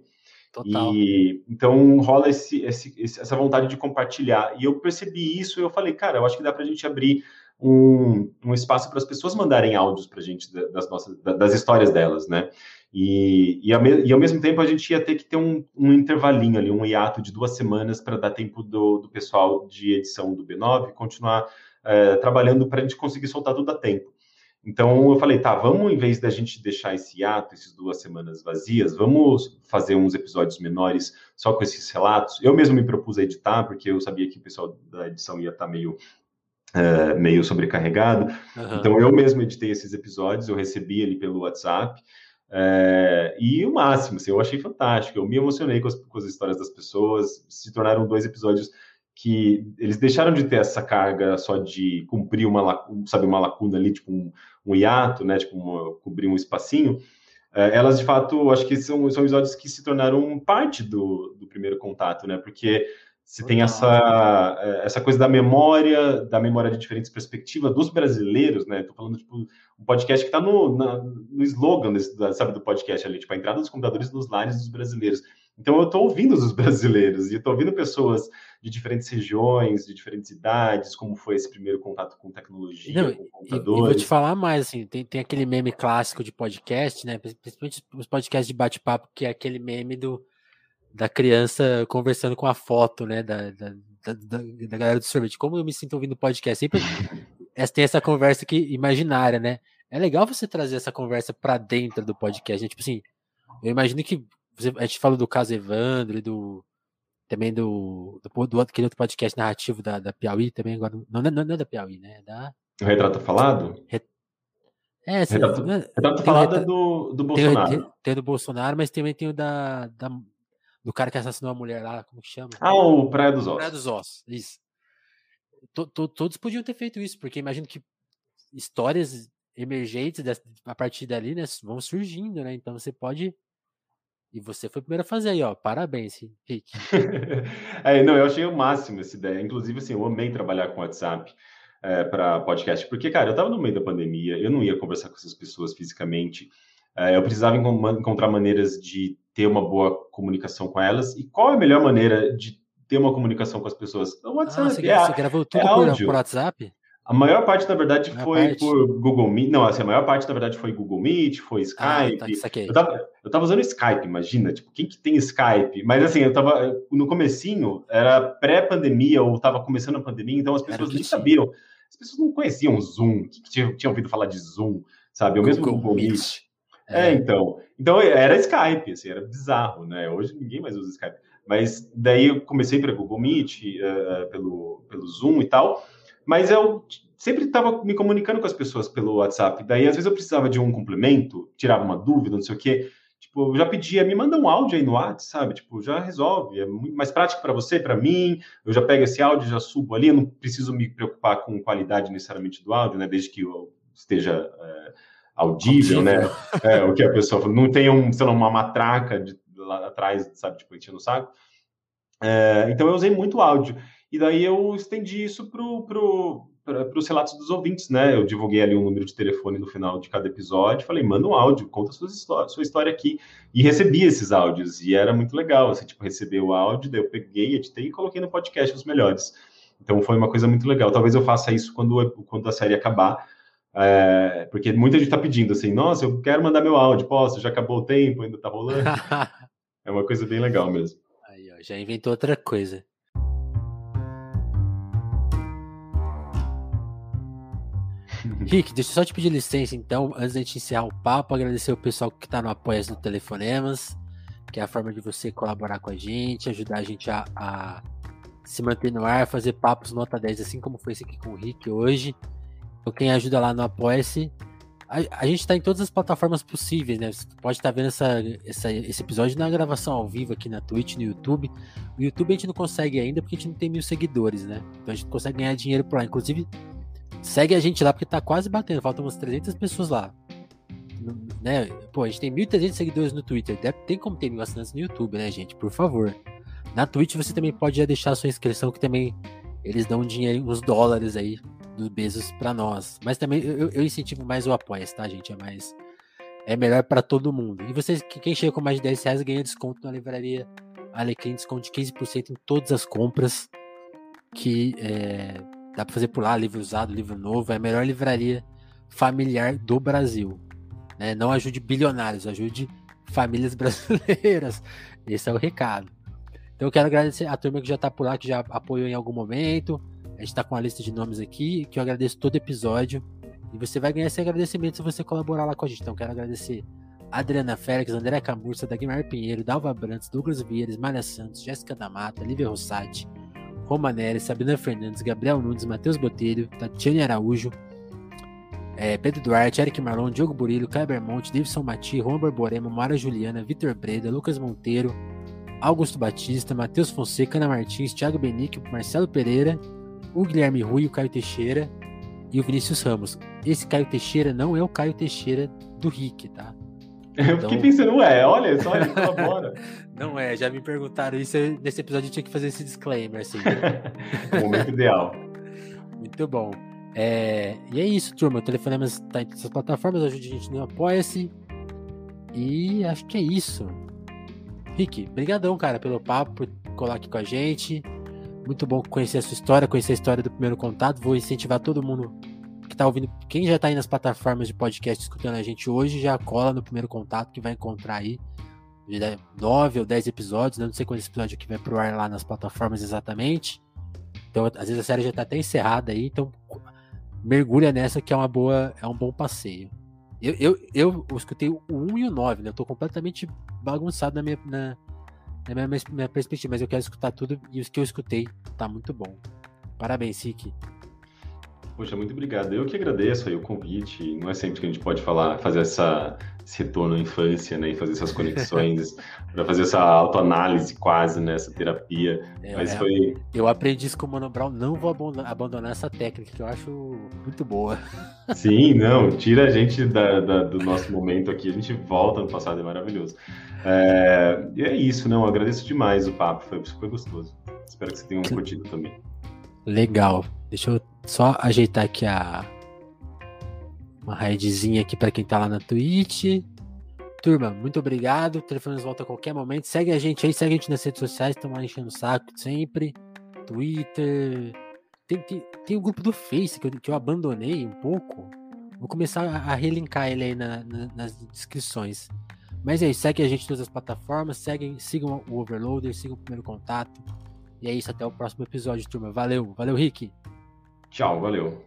Total. E então rola esse, esse, essa vontade de compartilhar. E eu percebi isso, e eu falei, cara, eu acho que dá para a gente abrir um, um espaço para as pessoas mandarem áudios para a gente das nossas das histórias delas, né? E, e, ao, e, ao, mesmo tempo a gente ia ter que ter um, um intervalinho ali, um hiato de duas semanas para dar tempo do, do, pessoal de edição do B9 continuar é, trabalhando para a gente conseguir soltar tudo a tempo. Então eu falei, tá, vamos, em vez da gente deixar esse hiato, essas duas semanas vazias, vamos fazer uns episódios menores só com esses relatos. Eu mesmo me propus a editar, porque eu sabia que o pessoal da edição ia estar tá meio é, meio sobrecarregado. Uhum. Então eu mesmo editei esses episódios, eu recebi ele pelo WhatsApp. É, e o máximo, assim, eu achei fantástico. Eu me emocionei com as, com as, histórias das pessoas. Se tornaram dois episódios que eles deixaram de ter essa carga só de cumprir uma, sabe, uma lacuna ali, tipo um, um hiato, né? Tipo, uma, cobrir um espacinho. É, elas, de fato, acho que são, são episódios que se tornaram parte do, do primeiro contato, né? Porque você tem essa, é, essa coisa da memória, da memória de diferentes perspectivas dos brasileiros, né? Tô falando, tipo, um podcast que está no, na, no slogan, desse, sabe, do podcast ali, tipo, a entrada dos computadores nos lares dos brasileiros. Então, eu estou ouvindo os brasileiros e estou ouvindo pessoas de diferentes regiões, de diferentes idades, como foi esse primeiro contato com tecnologia, Não, com computadores. E, vou te falar mais, assim, tem, tem aquele meme clássico de podcast, né? Principalmente os podcasts de bate-papo, que é aquele meme do da criança conversando com a foto, né, da, da, da, da galera do sorvete. Como eu me sinto ouvindo podcast, sempre tem essa conversa aqui imaginária, né? É legal você trazer essa conversa para dentro do podcast, né? Tipo assim, eu imagino que a gente falou do caso Evandro e do também do, do, do aquele outro podcast narrativo da, da Piauí também agora não, não, não é da Piauí, né? É da o Retrato Falado? Re... É, retrato, retrato falado é do, do Bolsonaro. Tem, tem, tem, o do Bolsonaro, mas também tem o da, da do cara que assassinou a mulher lá, como que chama? Ah, o Praia dos Ossos. Praia dos Ossos, isso. todos podiam ter feito isso, porque imagino que histórias emergentes a partir dali, né, vão surgindo, né? Então você pode e você foi o primeiro a fazer aí, ó. Parabéns, Rick. é, não, eu achei o máximo essa ideia. Inclusive, assim, eu amei trabalhar com WhatsApp é, para podcast, porque, cara, eu estava no meio da pandemia, eu não ia conversar com essas pessoas fisicamente. É, eu precisava encontrar maneiras de ter uma boa comunicação com elas. E qual é a melhor maneira de ter uma comunicação com as pessoas? O ah, WhatsApp. Ah, você, é, você gravou tudo é por, por, WhatsApp? A maior parte, na verdade, foi parte... por Google Meet. Não, assim, a maior parte, na verdade, foi Google Meet, foi Skype. Ah, tá, eu, tava, eu tava usando Skype, imagina, tipo, quem que tem Skype? Mas assim, eu tava. No comecinho, era pré-pandemia, ou tava começando a pandemia, então as pessoas nem sabiam. As pessoas não conheciam Zoom, que tinham, tinham ouvido falar de Zoom, sabe? O mesmo Google Meet. É, é, então. Então era Skype, assim, era bizarro, né? Hoje ninguém mais usa Skype. Mas daí eu comecei pelo Google Meet, uh, pelo, pelo Zoom e tal. Mas eu sempre estava me comunicando com as pessoas pelo WhatsApp. Daí, às vezes, eu precisava de um complemento, tirava uma dúvida, não sei o quê. Tipo, eu já pedia, me manda um áudio aí no WhatsApp, sabe? Tipo, já resolve. É muito mais prático para você, para mim. Eu já pego esse áudio, já subo ali. Eu não preciso me preocupar com qualidade necessariamente do áudio, né? Desde que eu esteja. É, audível, né? É, o que a pessoa fala. Não tem um, sei lá, uma matraca de, lá atrás, sabe, tipo, enchendo o saco. É, então eu usei muito áudio. E daí eu estendi isso pro, pro, para os relatos dos ouvintes, né? Eu divulguei ali um número de telefone no final de cada episódio, falei, manda um áudio, conta sua história, sua história aqui. E recebi esses áudios, e era muito legal, assim, tipo, receber o áudio, daí eu peguei, editei e coloquei no podcast os melhores. Então foi uma coisa muito legal. Talvez eu faça isso quando, quando a série acabar, é, porque muita gente está pedindo assim, nossa, eu quero mandar meu áudio, posso? Já acabou o tempo, ainda está rolando. é uma coisa bem legal mesmo. Aí, ó, já inventou outra coisa. Rick, deixa eu só te pedir licença, então, antes de a gente encerrar o papo, agradecer o pessoal que está no apoio do Telefonemas, que é a forma de você colaborar com a gente, ajudar a gente a, a se manter no ar, fazer papos nota 10, assim como foi esse aqui com o Rick hoje. Então, quem ajuda lá no Apoia-se, a, a, gente está em todas as plataformas possíveis, né? Você pode estar tá vendo essa, essa, esse episódio na gravação ao vivo aqui na Twitch, no YouTube. No YouTube a gente não consegue ainda porque a gente não tem mil seguidores, né? Então a gente consegue ganhar dinheiro por lá. Inclusive, segue a gente lá porque tá quase batendo, faltam umas 300 pessoas lá. né? Pô, a gente tem 1.300 seguidores no Twitter. Deve, tem como ter mil assinantes no YouTube, né, gente? Por favor. Na Twitch você também pode já deixar sua inscrição, que também eles dão dinheiro, uns dólares aí do Bezos para nós. Mas também eu, eu, incentivo mais o apoia tá, gente? É mais. É melhor para todo mundo. E vocês, quem chega com mais de 10 reais ganha desconto na livraria Alecrim, desconto de 15% em todas as compras. Que é, dá para fazer por lá, livro usado, livro novo. É a melhor livraria familiar do Brasil. Né? Não ajude bilionários, ajude famílias brasileiras. Esse é o recado. Então eu quero agradecer a turma que já tá por lá, que já apoiou em algum momento. A gente tá com uma lista de nomes aqui, que eu agradeço todo episódio. E você vai ganhar esse agradecimento se você colaborar lá com a gente. Então quero agradecer Adriana Félix, André Camurça, Dagmar Pinheiro, Dalva Brantes, Douglas Vieira, Maria Santos, Jéssica da Mata, Lívia Rossati, Romanelli, Sabrina Fernandes, Gabriel Nunes, Matheus Botelho, Tatiane Araújo, é, Pedro Duarte, Eric Marlon, Diogo Burilho, Caio Bermonte, Davidson Mati, Juan Borborema, Mara Juliana, Vitor Breda, Lucas Monteiro, Augusto Batista, Matheus Fonseca, Ana Martins, Thiago Benique, Marcelo Pereira, o Guilherme Rui, o Caio Teixeira e o Vinícius Ramos. Esse Caio Teixeira não é o Caio Teixeira do Rick, tá? Eu fiquei então... pensando, ué, olha só, ele colabora. não é, já me perguntaram isso, nesse episódio eu tinha que fazer esse disclaimer, assim. o momento ideal. Muito bom. É, e é isso, turma. O Telefonemas está em todas as plataformas, ajude a gente no Apoia-se. E acho que é isso. Rick, brigadão, cara, pelo papo, por colar aqui com a gente. Muito bom conhecer a sua história, conhecer a história do primeiro contato. Vou incentivar todo mundo que tá ouvindo, quem já tá aí nas plataformas de podcast escutando a gente hoje, já cola no primeiro contato que vai encontrar aí nove ou dez episódios, né? não sei quantos episódios que vai pro ar lá nas plataformas exatamente. Então, às vezes a série já tá até encerrada aí, então mergulha nessa que é uma boa, é um bom passeio. Eu, eu, eu, escutei o 1 e o 9, né? Eu tô completamente bagunçado na minha, na, na minha, minha perspectiva, mas eu quero escutar tudo e os que eu escutei tá muito bom. Parabéns, Siki. Poxa, muito obrigado. Eu que agradeço aí o convite. Não é sempre que a gente pode falar, fazer essa, esse retorno à infância, né? E fazer essas conexões, para fazer essa autoanálise quase, né? Essa terapia. É, Mas é, foi... Eu aprendi isso com o Mano Brown. Não vou abandonar essa técnica, que eu acho muito boa. Sim, não. Tira a gente da, da, do nosso momento aqui. A gente volta no passado, é maravilhoso. É, e é isso, não. Eu agradeço demais o papo. Foi super gostoso. Espero que você tenha curtido também. Legal. Deixa eu só ajeitar aqui a uma raidzinha aqui para quem tá lá na Twitch. Turma, muito obrigado. O telefone volta a qualquer momento. Segue a gente aí, segue a gente nas redes sociais, estamos lá enchendo o saco sempre. Twitter. Tem, tem, tem o grupo do Face que eu, que eu abandonei um pouco. Vou começar a relinkar ele aí na, na, nas descrições. Mas é isso, segue a gente em todas as plataformas, segue, sigam o Overloader, sigam o primeiro contato. E é isso, até o próximo episódio, turma. Valeu, valeu, Rick. Tchau, valeu.